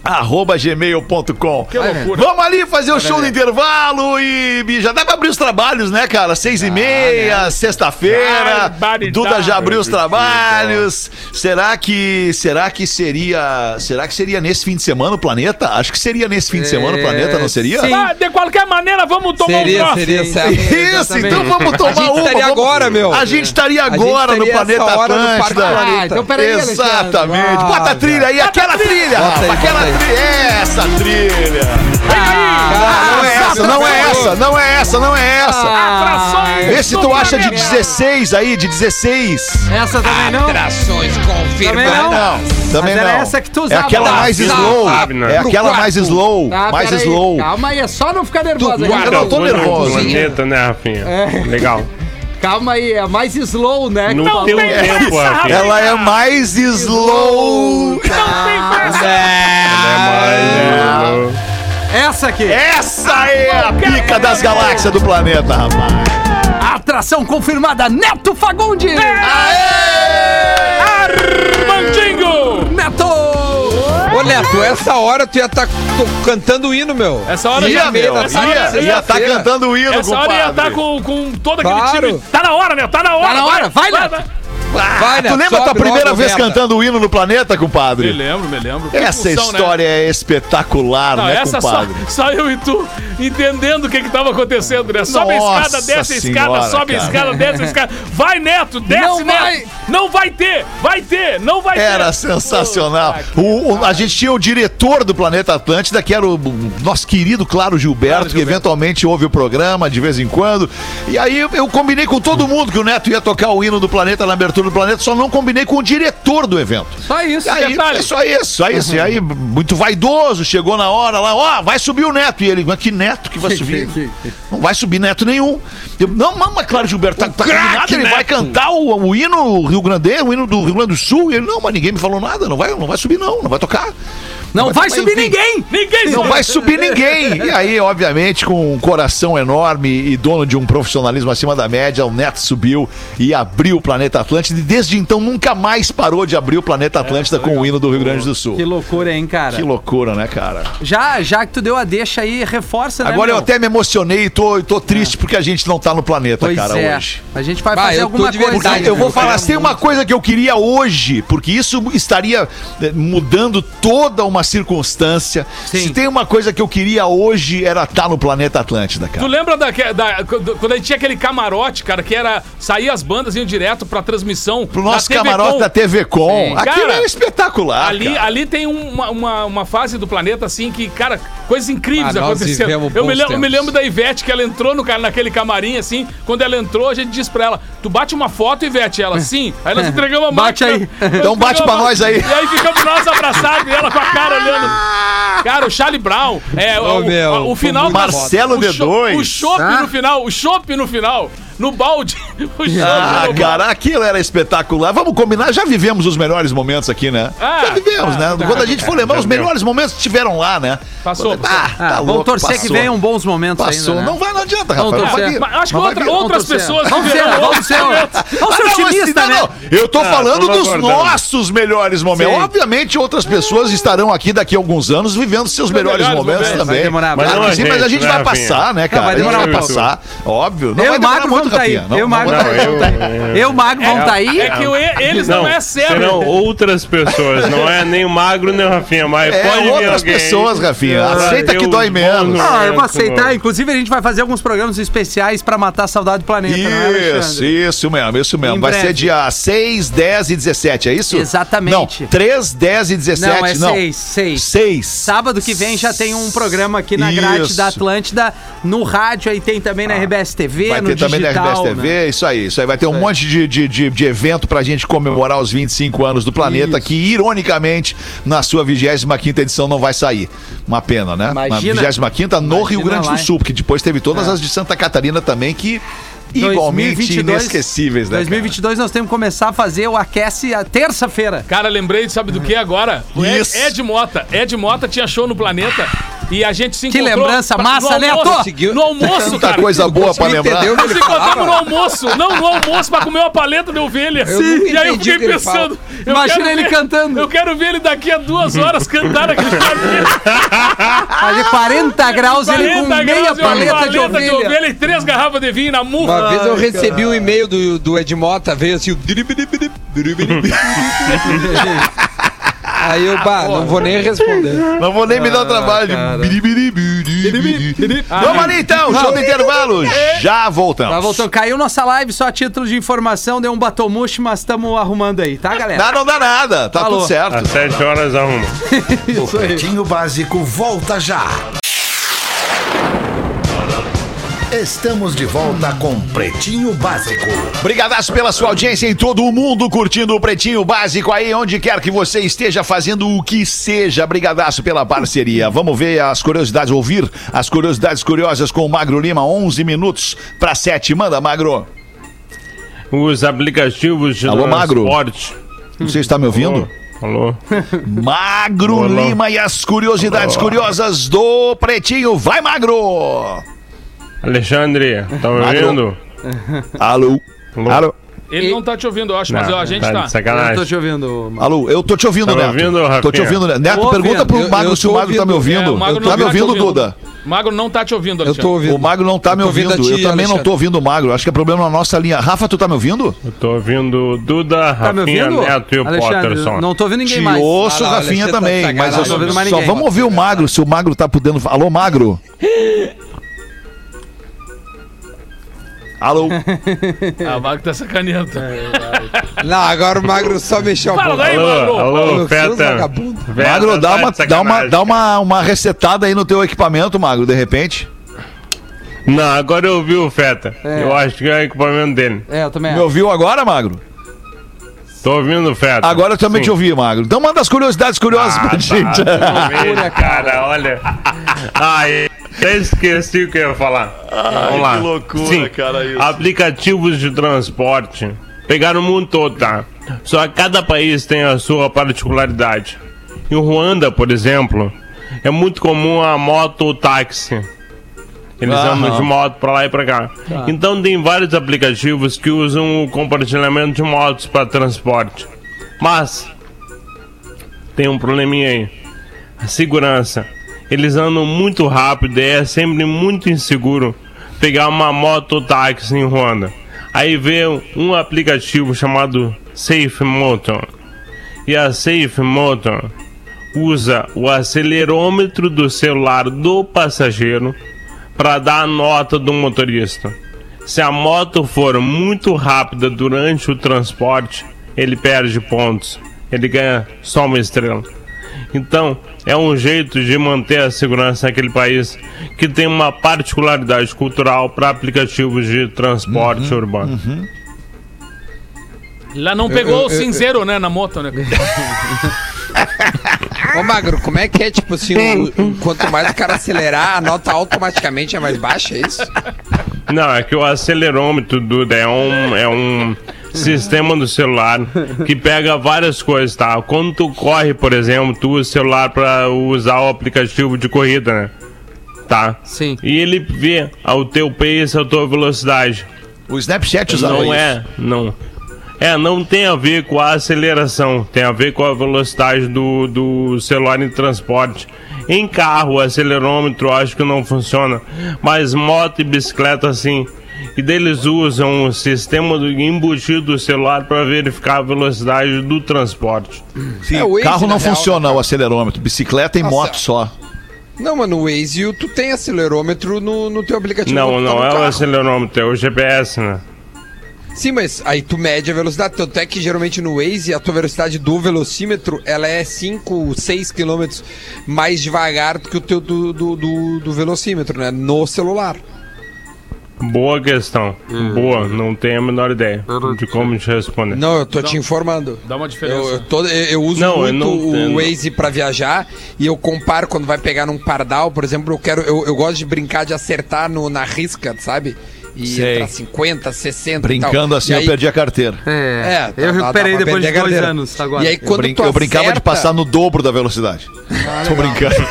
C: Arroba gmail.com.
F: Que loucura.
C: Vamos ali fazer o show do intervalo e já dá pra abrir os trabalhos, né, cara? Seis e meia, sexta-feira.
F: Barbaridade.
C: Duda já abriu os trabalhos. Será que será que seria será que seria nesse fim de semana o planeta? Acho que seria nesse fim de semana o planeta, não seria?
E: sim.
F: Ah, de qualquer maneira, vamos tomar
G: Seria,
F: um troço.
G: seria certo.
C: Isso,
E: Exatamente.
C: então vamos tomar
G: A gente
C: uma.
G: estaria
C: vamos-
G: agora, meu.
C: A gente estaria
G: gente
C: agora no
G: estaria
C: planeta
G: no Parque
C: Atlântida.
G: Planeta.
E: Ah, então peraí.
C: Exatamente.
G: Ah,
C: Bota a trilha aí, aquela trilha,
G: Bota
C: Rafa,
G: aí,
C: aquela trilha. Essa trilha.
G: Ah,
C: Não é essa, não é essa, não é essa, não é essa.
F: Atrações
C: Vê se tu acha de
F: planeta.
C: 16 aí, de 16.
E: Essa também não?
G: Atrações
E: Também não?
G: confirmadas.
C: Também não.
E: essa que tu
C: É
E: usava.
C: aquela mais
G: Tá,
C: slow.
D: né?
C: É aquela mais slow.
E: Tá,
C: mais slow.
E: Calma aí, é só não ficar nervosa.
C: Eu não tô nervoso.
D: planeta, né, Rafinha? Legal.
E: Calma aí, é mais slow, né? falou.
D: teu tempo, Rafinha.
C: Ela é mais slow.
F: Não tem pressa.
D: É mais, né?
E: Essa aqui.
C: Essa é a pica das galáxias do planeta, rapaz.
E: Atração confirmada, Neto Fagundes.
F: Armandinho!
E: Neto!
G: Ô, Neto, essa hora tu ia estar cantando o hino, meu.
F: Essa hora
C: Ia,
F: já
C: meu,
F: essa hora
C: ia,
F: já-
C: ia tá
G: sexta-feira.
C: cantando o hino,
F: Essa hora ia
C: compadre.
F: estar com, com todo aquele
G: Claro.
F: time. Tá na hora, né? Tá na hora.
E: Tá na hora, vai, Neto.
G: Vai,
C: Tu
G: Neto,
C: lembra a tua primeira
G: logo,
C: vez
G: meta.
C: cantando o hino no planeta,
F: Me
C: compadre?
F: lembro, me lembro.
C: Essa
F: função, né?
C: história é espetacular,
F: Não,
C: né,
F: essa só,
C: compadre?
F: só eu e tu entendendo o que que tava acontecendo, né? Sobe a
C: Nossa
F: escada, desce a escada,
C: senhora,
F: sobe a
C: cara.
F: escada, desce a escada. Vai, Neto, desce,
E: Não
F: Neto.
E: vai.
F: Não vai ter, vai ter, não vai ter.
C: Era sensacional. O- o- a gente tinha o diretor do Planeta Atlântida, que era o nosso querido Claro Gilberto,
F: Claro
C: que
F: Gilberto.
C: eventualmente ouve o programa de vez em quando. E aí eu, combinei com todo mundo que o Neto ia tocar o hino do Planeta na abertura do Planeta, só não combinei com o diretor do evento.
E: Só isso.
C: E aí,
F: detalhe.
C: é só isso, só isso. E aí, muito vaidoso, chegou na hora lá, ó, vai subir o Neto. E ele, mas que Neto que vai subir? Não vai subir Neto nenhum. Eu, não, mas, claro, Gilberto, tá, tá combinado, ele vai cantar o, o hino Rio Grande, o hino do Rio Grande do Sul. E ele, não, mas ninguém me falou nada, não vai, não vai subir não, não vai tocar.
E: Não vai subir
C: enfim.
E: ninguém.
F: Ninguém
C: Não vai subir ninguém. E aí, obviamente, com um coração enorme e dono de um profissionalismo acima da média, o Neto subiu e abriu o Planeta Atlântida. E desde então nunca mais parou de abrir o Planeta Atlântida com o hino do Rio Grande do Sul.
E: Que loucura, hein, cara?
C: Que loucura, né, cara?
E: Já, já que tu deu a deixa aí, reforça, né,
C: Agora eu
E: meu?
C: até me emocionei e tô, tô triste porque a gente não tá no planeta,
E: Pois
C: cara,
E: é.
C: hoje.
E: A gente vai
G: Bah,
E: fazer
G: eu
E: alguma coisa.
G: verdade,
C: eu vou
G: eu
C: falar, tem uma coisa que eu queria hoje, porque isso estaria eh, mudando toda uma circunstância.
E: Sim.
C: Se tem uma coisa que eu queria hoje era estar no planeta Atlântida,
F: Tu
C: cara.
F: lembra da, da- quando a gente tinha aquele camarote, cara, que era. Saía as bandas iam direto pra transmissão.
C: Pro nosso
F: TV
C: camarote
F: Com.
C: da TV Com.
E: Sim.
C: Aquilo
F: Cara,
C: é espetacular.
F: Ali,
C: cara.
F: ali tem uma, uma, uma fase do planeta, assim, que, cara, coisas incríveis
G: Ah,
F: aconteceram. Eu me, lembro, eu me lembro da Ivete, que ela entrou no, naquele camarim, assim. Quando ela entrou, a gente disse pra ela: Tu bate uma foto, Ivete? Ela, sim. Aí nós entregamos a
E: Bate
F: máquina.
E: aí.
C: Então bate pra nós aí.
F: E aí ficamos nós abraçados e ela com a cara olhando. Cara, o Charlie Brown. É,
G: Ô,
F: o,
G: meu,
F: o, o final
C: Marcelo
F: o cho-
C: D2.
F: O chopp
E: Tá.
F: no final, o chopp no final. No balde. O
C: Ah,
F: no
C: cara, aquilo era espetacular. Vamos combinar, já vivemos os melhores momentos aqui, né?
F: Ah,
C: já vivemos,
F: ah,
C: né? Quando a gente for lembrar, os melhores momentos estiveram lá, né?
F: Passou,
C: Quando-. Ah,
E: Ah,
C: tá
E: vamos
C: louco,
E: torcer que
C: passou.
E: venham bons momentos
C: Passou.
E: ainda, né?
C: Não vai, não adianta,
E: Vamos
C: Rafael.
E: torcer.
C: Vai.
F: Mas acho que outra- outras
E: torcer.
F: pessoas
E: Vamos ser,
F: viveram
E: vamos ser,
F: momentos.
E: vamos ser
C: Ah, não, mas
E: otimistas,
C: não,
E: né?
C: não. Eu tô
D: Ah,
C: falando dos nossos melhores momentos. Obviamente, outras pessoas estarão aqui daqui a alguns anos vivendo seus melhores, momentos também.
E: Vai demorar,
C: Claro
D: mas não
C: que
D: a
C: gente
D: gente,
C: vai
D: né, Rafinha?
C: passar, né, cara?
E: vai
C: a gente
E: demorar
C: vai
E: pouco.
C: passar. Óbvio. Não
E: eu
C: vai demorar muito,
E: vamos tá aí.
C: Não,
E: Eu e o
C: não
D: Não,
E: tá aí.
D: eu-
E: Eu e o Magro vamos tá aí.
F: É que eu- eles não, é certo.
D: Serão outras pessoas, não é nem o Magro nem o Rafinha, mas
C: É,
D: pode vir
C: outras
D: alguém.
C: pessoas, Rafinha.
D: Vai
C: Aceita que dói menos.
E: Ah, eu vou aceitar. Inclusive, a gente vai fazer alguns programas especiais pra matar a saudade do planeta, não é,
C: Isso, isso mesmo, isso mesmo.
E: Em
C: Vai
E: breve.
C: ser dia 6, 10 e 17, é isso?
E: Exatamente.
C: Não, 3, 10 e 17,
E: Não, é
C: não.
E: seis, seis.
C: 6.
E: Sábado que vem já tem um programa aqui na grade da Atlântida, no rádio, aí tem também na RBS TV,
C: Vai
E: no
C: ter também na
E: digital.
C: TV,
E: né?
C: isso aí, isso aí. Vai ter um monte de, de, de, de evento pra gente comemorar os 25 anos do planeta,
E: Isso.
C: que ironicamente, na sua 25 edição não vai sair. Uma pena, né?
E: Imagina-
C: na 25 no
E: imagina
C: Rio Grande
E: lá,
C: do? Sul, porque depois teve todas
E: É.
C: as de Santa Catarina também, que igualmente
E: 2022,
C: inesquecíveis, né? cara?
E: 2022 nós temos que começar a fazer o Aquece a terça-feira.
F: Cara, lembrei, sabe do que agora? Ed,
C: Isso.
F: Ed Mota. Ed Mota tinha show no Planeta e a gente se
E: Que
F: encontrou...
E: lembrança
F: pra-
E: massa, né, Tô?
G: Conseguiu-
F: No almoço,
C: Tanta
F: cara.
C: coisa boa pra lembrar.
G: que
F: Nós nos encontramos no almoço. Não, no almoço pra comer uma paleta de ovelha.
G: Nunca
F: E aí eu fiquei
G: que
F: pensando... eu
E: Imagina ele
F: ver-
E: cantando.
F: Eu quero ver ele daqui a duas horas cantar aquele.
E: Ali 40 graus, ele com
F: 40
E: meia
F: graus e uma
E: paleta de ovelha.
F: e três garrafas de vinho na mufa.
G: Uma vez eu recebi um e-mail do, do Ed Mota, veio assim o. Aí eu, bah, não vou nem responder.
C: Não vou nem me dar o trabalho de.
E: cara.
C: biribiribiribiri. Vamos ali então, show do intervalo. Já voltamos.
E: Tá voltando. Caiu nossa live só a título de informação, deu um batomuxo, mas estamos arrumando aí, tá, galera?
C: Não, não dá nada, tá
E: Falou.
C: tudo certo.
D: Às 7 horas arruma.
A: O Pretinho Básico volta já. Estamos de volta com Pretinho Básico.
C: Brigadaço pela sua audiência em todo o mundo, curtindo o Pretinho Básico aí, onde quer que você esteja fazendo o que seja. Brigadaço pela parceria. Vamos ver as curiosidades, ouvir as curiosidades curiosas com o Magro Lima, 11 minutos para 7. Manda, Magro.
D: Os aplicativos de
C: Alô, Magro?
D: transporte.
C: Você está me ouvindo?
D: Alô?
C: Magro
D: Alô.
C: Lima e as curiosidades curiosas do Pretinho. Vai, Magro!
D: Alexandre, tá me ouvindo?
C: Alô?
D: Alô?
C: Alô?
F: Ele não tá te ouvindo, eu acho, mas
D: Não,
F: ó, a gente
D: tá
F: tá.
D: sacanagem.
E: Eu tô te ouvindo.
C: Alô, eu tô te ouvindo,
D: Tá
C: Neto.
D: ouvindo,
C: tô te ouvindo, Neto.
E: Tô
C: pergunta
E: ouvindo.
C: pro
G: Eu-
C: Magro
G: eu
C: se o Magro tá me
G: ouvindo.
C: ouvindo.
F: É, o Magro
C: tá
F: não
C: me
F: tá
C: ouvindo,
F: ouvindo.
C: Duda?
F: Magro não tá te ouvindo,
G: Eu
F: Alexandre.
G: tô ouvindo.
C: O Magro não tá
G: Eu
C: me
G: ouvindo
C: ouvindo.
G: ti,
C: eu também não
G: Alexandre.
C: tô ouvindo o Magro. Acho que é problema na nossa linha. Rafa, tu tá me ouvindo?
D: Eu tô ouvindo Duda,
E: Tá
D: Rafinha,
E: ouvindo?
D: Neto e o
E: Alexandre,
D: Potterson.
E: não tô ouvindo ninguém
C: Te
E: mais.
C: ouço,
G: Ah, não,
C: Rafinha
G: tá
C: também. Mas eu só,
E: Não ouvindo
C: vamos ouvir o Magro, se o Magro tá podendo. Alô, Magro? Alô?
F: Ah, o Magro tá sacaneando.
G: Não, agora o Magro só mexeu a
F: Fala daí,
D: Alô,
F: Magro.
D: alô, Feta.
C: Magro, dá
D: tá
C: uma, dá, uma, dá uma, uma resetada aí no teu equipamento, Magro, de repente.
D: Não, agora eu ouvi o Feta.
E: É.
D: Eu acho que é o equipamento dele.
E: É, eu também
C: Me
E: acho.
C: ouviu agora, Magro?
D: Tô ouvindo o Feta.
C: Agora eu também
D: Sim.
C: te ouvi, Magro. Então manda as curiosidades curiosas
D: Ah,
C: pra gente.
D: tá, loucura, cara, olha. Ai, até esqueci o que eu ia falar. Vamos lá.
C: que loucura,
D: Sim,
C: cara, isso.
D: Aplicativos de transporte pegaram o mundo todo, tá? Só que cada país tem a sua particularidade. Em Ruanda, por exemplo, é muito comum a moto ou táxi. Eles
C: Aham.
D: andam de moto pra lá e pra cá. Então tem vários aplicativos que usam o compartilhamento de motos para transporte. Mas tem um probleminha aí. A segurança. Eles andam muito rápido e é sempre muito inseguro pegar uma moto ou táxi em Ruanda. Aí vê um aplicativo chamado Safe Motor. E a Safe Motor usa o acelerômetro do celular do passageiro para dar a nota do motorista. Se a moto for muito rápida durante o transporte, ele perde pontos. Ele ganha só uma estrela. Então, é um jeito de manter a segurança naquele país que tem uma particularidade cultural para aplicativos de transporte urbano.
F: Lá não pegou
G: eu-
F: o
G: eu-
F: cinzeiro, né, na moto, né?
G: Ô, Magro, como é que é, tipo assim, o- o- quanto mais o cara acelerar, a nota automaticamente é mais baixa, é isso?
D: Não, é que o acelerômetro, Duda, é um, é um sistema do celular que pega várias coisas, tá? Quando tu corre, por exemplo, tu usa o celular pra usar o aplicativo de corrida, né? Tá?
E: Sim.
D: E ele vê o teu pace, a tua velocidade.
C: O Snapchat usava
D: Não
C: isso.
D: é, não. É, não tem a ver com a aceleração, tem a ver com a velocidade do, do celular em transporte. Em carro, o acelerômetro acho que não funciona, mas moto e bicicleta sim. E deles usam o sistema do embutido do celular para verificar a velocidade do transporte.
C: Sim,
G: É, o Waze,
C: carro não
G: real,
C: funciona
G: né,
C: o acelerômetro, bicicleta e
G: Nossa.
C: moto só.
G: Não, mas no Waze tu tem acelerômetro no, no teu aplicativo.
D: Não,
G: tá
D: não
G: no
D: é o
G: carro.
D: acelerômetro, é o GPS, né?
G: Sim, mas aí tu mede a velocidade. Tanto é que geralmente no Waze a tua velocidade do velocímetro ela é 5, 6 km mais devagar do que o teu do, do, do, do velocímetro, né? No celular.
D: Boa questão. Boa, não tenho a menor ideia de como te responder.
G: Não, eu tô te informando.
F: Dá uma
G: Eu,
F: diferença.
G: eu, tô- eu- eu uso
D: Não, eu
G: muito
D: não-
G: o
D: eu não-
G: Waze pra viajar e eu comparo quando vai pegar num pardal, por exemplo, eu quero eu, eu gosto de brincar de acertar no, na risca, sabe? E
C: Sei.
G: entrar 50, 60 e tal.
C: Brincando assim,
G: E
C: eu
G: aí-
C: perdi a carteira.
E: É,
G: É, tá-
E: eu
G: dá-
E: recuperei depois de dois anos agora.
G: E aí
C: Eu,
G: quando
C: brin-
G: tu
C: eu brincava de passar no dobro da velocidade. Tô brincando.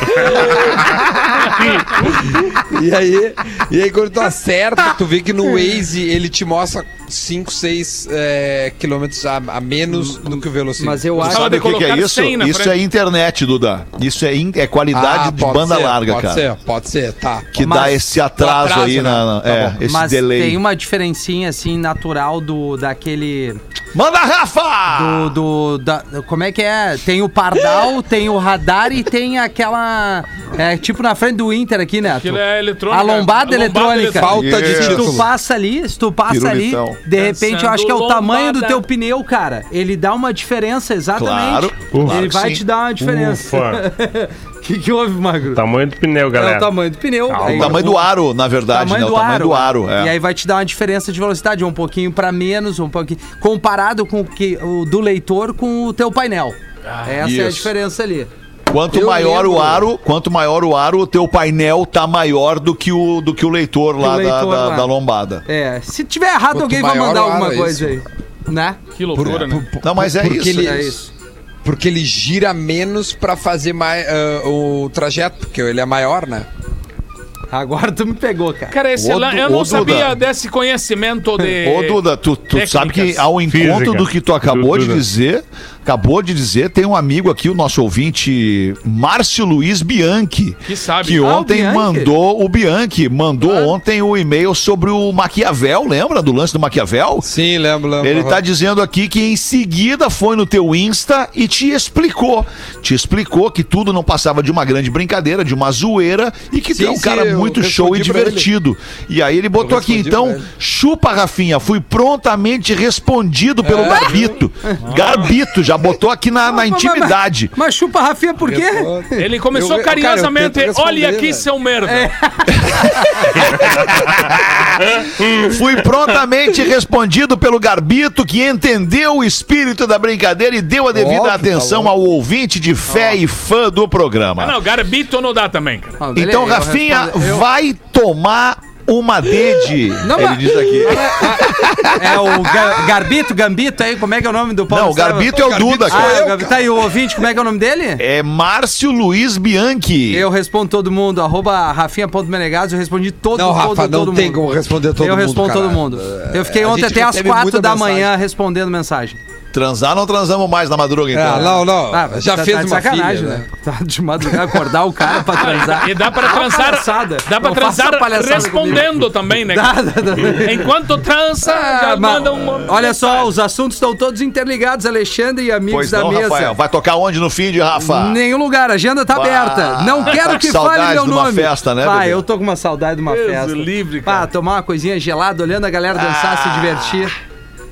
G: E aí, e aí quando tu acerta, tu vê que no Waze ele te mostra 5, 6 é, quilômetros a, a menos do que o velocímetro.
E: Mas eu acho.
C: Sabe o que, que é isso?
F: 100 na
C: Isso
F: frente.
C: é internet, Duda. Isso é, in- é qualidade
G: Ah,
C: de
G: pode
C: banda
G: ser,
C: larga,
G: pode
C: cara.
G: ser, pode ser, tá.
C: Que
E: Mas-
C: dá esse atraso,
G: atraso,
C: aí
G: né?
C: na, na-
G: Tá
C: é, esse
E: Mas
C: delay.
E: tem uma diferencinha assim natural do daquele
C: Manda Rafa!
E: do, do da, como é que é? Tem o pardal, tem o radar e tem aquela é tipo na frente do Inter aqui, né?
F: Aquilo é eletrônica.
E: A lombada eletrônica.
G: Falta de
C: Isso.
E: Se tu
G: título.
E: passa ali, se tu passa
C: Pirulitão.
E: ali, de repente eu acho que é o tamanho do
F: lombada.
E: teu pneu, cara. Ele dá uma diferença, exatamente.
C: Claro,
E: Ele vai
C: sim.
E: te dar uma diferença. O que, que houve, Magro?
D: Tamanho do pneu,
E: É
D: galera.
E: o tamanho do pneu.
C: O
E: Aí-
C: tamanho do aro, na verdade, né? O tamanho do aro.
E: né?
C: é.
E: E aí vai te dar uma diferença de velocidade, um pouquinho pra menos, um pouquinho. Comparado com o, que, o do leitor com o teu painel. Essa é a
C: isso.
E: diferença ali.
C: Quanto
G: Eu
C: maior o
G: lembro.
C: aro, quanto maior o aro, o teu painel tá maior do que o, do que o leitor lá,
E: o leitor
C: da, da-
E: lá.
C: da lombada.
E: É, se tiver errado,
G: Quanto
E: alguém vai mandar
G: o aro,
E: alguma
G: é
E: coisa
G: isso.
E: aí. Né?
F: Que loucura, né?
C: Não, mas é
G: Porque
C: isso.
G: ele-
E: É isso.
G: Porque ele gira menos pra fazer mais ah, o trajeto, porque ele é maior, né?
E: Agora tu me pegou, cara.
F: Cara, esse
C: Ô,
F: lan-
C: Du-
F: eu
C: ô,
F: não
C: Duda.
F: sabia desse conhecimento de.
C: Ô, Duda, tu, tu sabe que ao encontro
D: Física.
C: do que tu acabou
D: Du-
C: de
D: Duda.
C: dizer, acabou de dizer, tem um amigo aqui, o nosso ouvinte, Márcio Luiz Bianchi.
F: Que sabe.
C: Que
F: Ah, o
C: ontem
E: Bianchi?
C: mandou, o Bianchi mandou ontem o e-mail sobre o Maquiavel, lembra do lance do Maquiavel?
G: Sim, lembro, lembro.
C: Ele tá dizendo aqui que em seguida foi no teu Insta e te explicou. Te explicou que tudo não passava de uma grande brincadeira, de uma zoeira e que
G: Sim,
C: tu é um cara
G: eu
C: muito show e divertido. E aí ele botou aqui, então, chupa, Rafinha, fui prontamente respondido pelo Garbito. Garbito, já botou aqui na, na
E: Mas- mas-
C: intimidade.
E: Mas chupa Rafinha por quê?
F: Ele começou
G: Eu-
F: carinhosamente.
G: cara,
F: Olha aqui,
G: né?
F: seu merda.
C: Fui prontamente respondido pelo Garbito, que entendeu o espírito da brincadeira e deu a devida
G: Óbvio, tá
C: atenção ao ouvinte de fé e fã do programa.
F: Ah, não, Garbito não dá também, cara.
E: Ah,
C: Então, Rafinha,
E: eu-
C: vai tomar uma dede.
E: Não,
C: ele
E: mas-
C: diz aqui.
E: É o Ga- Garbito, Gambito aí, como é que é o nome do Paulo?
C: Não, o Garbito é o Duda,
E: Ah,
C: cara.
E: o Garbito. Tá aí, o ouvinte, como é que é o nome dele?
C: É Márcio Luiz Bianchi.
E: Eu respondo todo mundo, arroba rafinha.menegados, eu respondi todo,
G: Não,
E: todo,
G: Rafa,
E: todo
G: não tem
E: mundo.
G: como responder todo
E: eu
G: mundo.
E: respondo todo mundo. Eu fiquei
G: A
E: ontem até às
G: recebe
E: 4
G: muita
E: da
G: mensagem.
E: manhã respondendo mensagem.
C: Transar não transamos mais na madruga, então.
G: Ah, não, não.
E: Ah,
G: já
E: tá-
G: fez
E: tá de
G: uma
E: sacanagem,
G: filha,
E: né?
G: né?
E: Tá de madrugada acordar o cara pra transar.
F: E dá pra transar.
E: palhaçada.
F: Dá pra
E: Não
F: transar
E: palhaçada
F: respondendo também, né?
E: Dá, dá, dá.
F: Enquanto trança,
E: Ah,
F: já
E: mas-
F: manda um.
E: Olha só, os assuntos estão todos interligados, Alexandre e amigos
C: Pois
E: da
C: não,
E: mesa.
C: Rafael. Vai tocar onde no fim de Rafa?
E: Nenhum lugar, a agenda tá
C: Bah,
E: aberta. Não quero que fale meu
C: de uma
E: nome.
C: festa, né,
E: eu tô com uma saudade de uma
F: Deus
E: festa.
F: livre,
E: Pá,
F: cara.
E: tomar uma coisinha gelada, olhando a galera dançar, se divertir.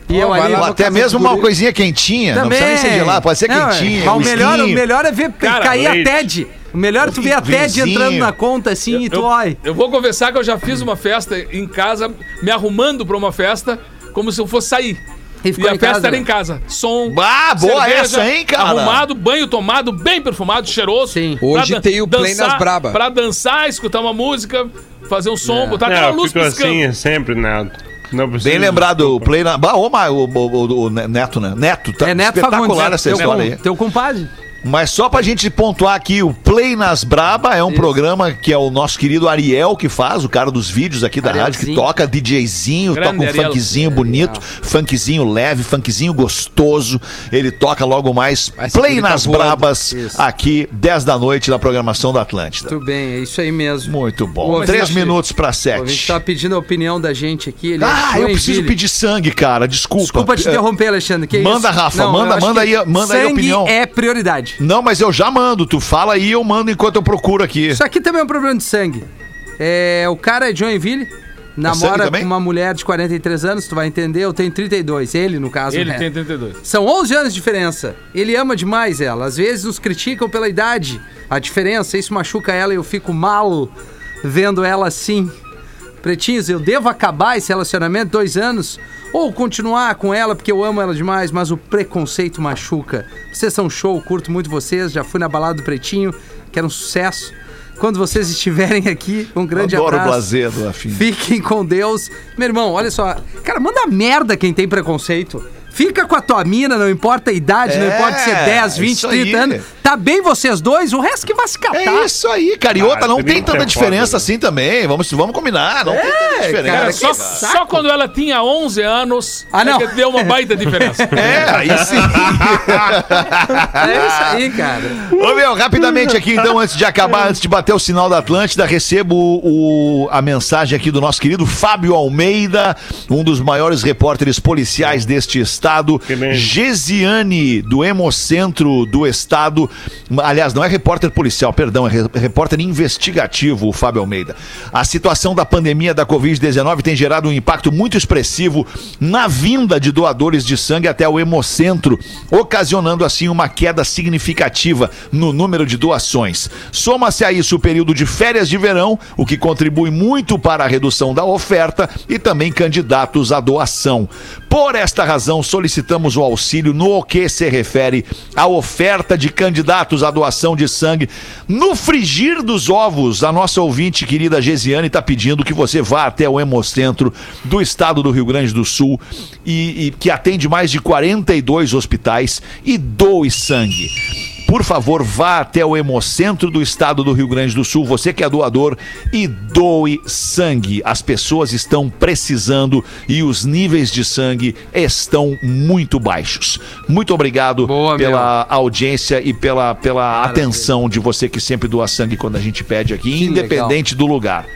E: E eu ali.
G: lá
C: até mesmo uma coisinha quentinha. Não precisa nem ser gelado, pode ser
E: Não, é.
C: quentinha.
E: Mas
C: um
E: o melhor, o melhor é ver
F: Cara,
E: cair a
D: leite.
E: TED. O melhor é tu ver a TED entrando na conta assim e tu
F: Eu,
E: olha.
F: eu vou confessar que eu já fiz uma festa em casa, me arrumando pra uma festa, como se eu fosse sair.
E: E
F: E, a festa
E: casa,
F: era
E: né?
F: em casa. Som.
C: Ah, boa essa, hein, cara?
F: Arrumado, banho tomado, bem perfumado, cheiroso.
E: Sim.
G: Hoje
F: dan-
G: tem o Play
F: dançar-
G: nas Braba.
F: Pra dançar, escutar uma música, fazer um som, botar
D: É,
F: aquela
D: eu
F: luz
D: fico
F: piscando.
D: assim sempre, Neto. Não.
C: Bem lembrado, o Play na. Bah, ô, mas o, o, o- o Neto, né? Neto, tá
E: É Neto
C: espetacular
E: Fagundes,
C: essa
E: teu,
C: história
E: com-
C: aí.
E: teu compadre.
C: Mas só pra gente pontuar aqui, o Play nas Braba é um programa que é o nosso querido Ariel que faz, o cara dos vídeos aqui da rádio, que
E: Arielzinho.
C: toca DJzinho,
F: Grande
C: toca um
F: Ariel.
C: funkzinho bonito, funkzinho leve, funkzinho gostoso. Ele toca logo mais
G: Vai,
C: Play
G: tá
C: nas
G: voando.
C: Brabas,
E: Isso.
C: aqui, 10 da noite, na programação da Atlântida.
E: Tudo bem, é isso aí mesmo.
C: Muito bom.
E: ouvinte-
C: Três minutos pra
E: O ouvinte
C: sete.
E: tá pedindo a opinião da gente aqui. Ele é
C: Ah, eu preciso pedir sangue, cara. Desculpa.
E: Desculpa te
C: Eh,
E: interromper, Alexandre. que
C: manda,
E: isso?
C: Rafa,
E: eu
C: manda- manda aí- manda aí a
E: sangue
C: opinião.
E: é prioridade.
C: Não, mas eu já mando. Tu fala aí, eu mando enquanto eu procuro aqui.
E: Isso aqui também é um problema de sangue. É, o cara é Joinville,
C: sangue
E: namora
C: também?
E: com uma mulher de 43 anos, tu vai entender, eu tenho 32. Ele, no caso,
F: Ele
E: né?
F: tem 32.
E: São 11 anos de diferença. Ele ama demais ela. Às vezes nos criticam pela idade. A diferença, isso machuca ela e eu fico mal vendo ela assim. Pretinhos, eu devo acabar esse relacionamento dois anos ou continuar com ela porque eu amo ela demais, mas o preconceito machuca. Vocês são show, curto muito vocês, já fui na balada do Pretinho, que era um sucesso. Quando vocês estiverem aqui, um grande
C: Adoro o
E: abraço.
C: blazer do Afim.
E: Fiquem com Deus. Meu irmão, olha só. Cara, manda merda quem tem preconceito. Fica com a tua mina, não importa a idade, não
C: É,
E: importa se é 10, 20,
C: isso
E: 30
C: aí.
E: anos. Tá bem vocês dois, o resto que vai se catar.
C: É isso aí, cara. E outra, não tem
D: 30
C: tanta
D: é
C: diferença
D: né?
C: assim também. Vamos, vamos combinar. Não tem tanta diferença.
E: cara,
F: só, só quando ela tinha 11 anos
E: Ah, não.
F: é que deu uma baita diferença.
C: É, aí sim.
E: É isso aí, cara.
C: Ô, meu, rapidamente aqui, então, antes de acabar, antes de bater o sinal da Atlântida, recebo o, a mensagem aqui do nosso querido Fábio Almeida, um dos maiores repórteres policiais deste estado.
D: Bem.
C: Gesiane, do Hemocentro do Estado. Aliás, não é repórter policial, perdão, é re- repórter investigativo, o Fábio Almeida. A situação da pandemia da Covid-19 tem gerado um impacto muito expressivo na vinda de doadores de sangue até o Hemocentro, ocasionando assim uma queda significativa no número de doações. Soma-se a isso o período de férias de verão, o que contribui muito para a redução da oferta e também candidatos à doação. Por esta razão, solicitamos o auxílio no que se refere à oferta de candidatos à doação de sangue. No frigir dos ovos, a nossa ouvinte querida Gesiane está pedindo que você vá até o Hemocentro do estado do Rio Grande do Sul e, e que atende mais de 42 hospitais e doe sangue. Por favor, vá até o Hemocentro do estado do Rio Grande do Sul, você que é doador, e doe sangue. As pessoas estão precisando e os níveis de sangue estão muito baixos. Muito obrigado
E: Boa,
C: pela audiência e pela, pela atenção de você que sempre doa sangue quando a gente pede aqui,
E: Que
C: independente do lugar.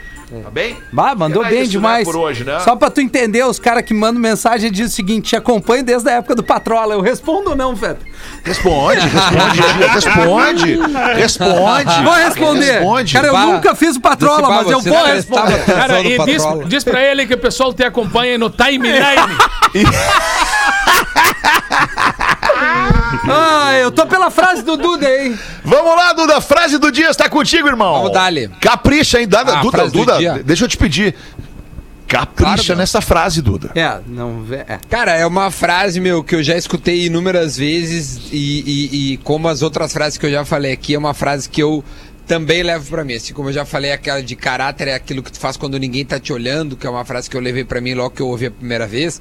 C: Tá bem?
E: Bah, mandou
C: Era
E: bem
C: isso, né,
E: demais.
C: por hoje, né?
E: Só pra tu entender, os caras que mandam mensagem dizem o seguinte: te acompanho desde a época do Patrola. Eu respondo ou não, Feta?
C: Responde, responde, responde, responde.
E: Vou responder.
C: Responde.
E: Cara, eu
G: Bah,
E: nunca fiz o Patrola, mas eu vou responder.
F: Cara, e diz, diz pra ele que o pessoal te acompanha no timeline.
E: Ah, eu tô pela frase do Duda, hein?
C: Vamos lá, Duda. Frase do dia está contigo, irmão.
G: Vamos dar-lhe.
C: Capricha, hein? Dada,
G: Ah,
C: Duda, Duda, deixa eu te pedir. Capricha
G: Claro,
C: nessa frase, Duda.
E: É, não. vê- É.
G: Cara, é uma frase, meu, que eu já escutei inúmeras vezes e, e- e como as outras frases que eu já falei aqui, é uma frase que eu também levo pra mim. Assim como eu já falei, aquela de caráter é aquilo que tu faz quando ninguém tá te olhando, que é uma frase que eu levei pra mim logo que eu ouvi a primeira vez.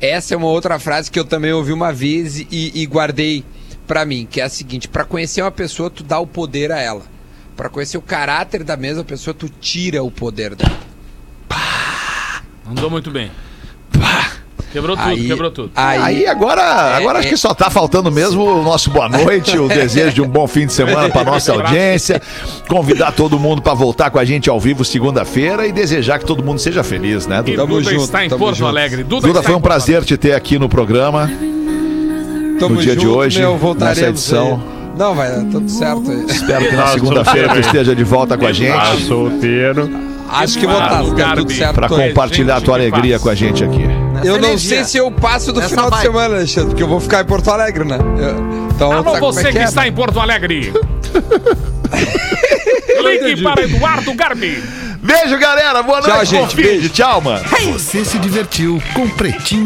G: Essa é uma outra frase que eu também ouvi uma vez e, e guardei pra mim, que é a seguinte: pra conhecer uma pessoa, tu dá o poder a ela. Pra conhecer o caráter da mesma pessoa, tu tira o poder dela.
F: Andou muito bem. Quebrou tudo,
G: Aí-
F: quebrou tudo.
C: Aí agora, agora acho que só tá faltando mesmo o nosso boa noite, o desejo de um bom fim de semana para nossa audiência, convidar todo mundo para voltar com a gente ao vivo segunda-feira e desejar que todo mundo seja feliz, né? Duda,
F: Duda
G: junto,
F: está em Porto
G: junto.
F: Alegre. Duda,
C: Duda foi um prazer te ter aqui no programa.
G: Tamo
C: no dia de
G: junto,
C: hoje,
G: meu,
C: nessa edição.
G: aí. Não, vai dar tudo certo aí.
C: Espero que na
D: Tá
C: segunda-feira tu esteja de volta com a
D: Tá
C: gente
D: solteiro.
G: Acho que vou estar,
F: Claro,
G: se der tudo certo. aí.
C: compartilhar a tua alegria com a gente aqui.
G: Eu não
E: energia.
G: sei se eu passo do
E: Nessa
G: final de
E: vibe.
G: semana, Alexandre, porque eu vou ficar em Porto Alegre, né? Eu- então,
F: Alô,
G: sabe como
F: você
G: é
F: que,
G: é?
F: está em Porto Alegre. Ligue para Eduardo Garbi.
C: Beijo, galera. Boa
G: Tchau,
C: noite.
G: gente.
C: fim de-
G: Beijo.
C: Tchau, mano.
A: Você se divertiu com Pretinho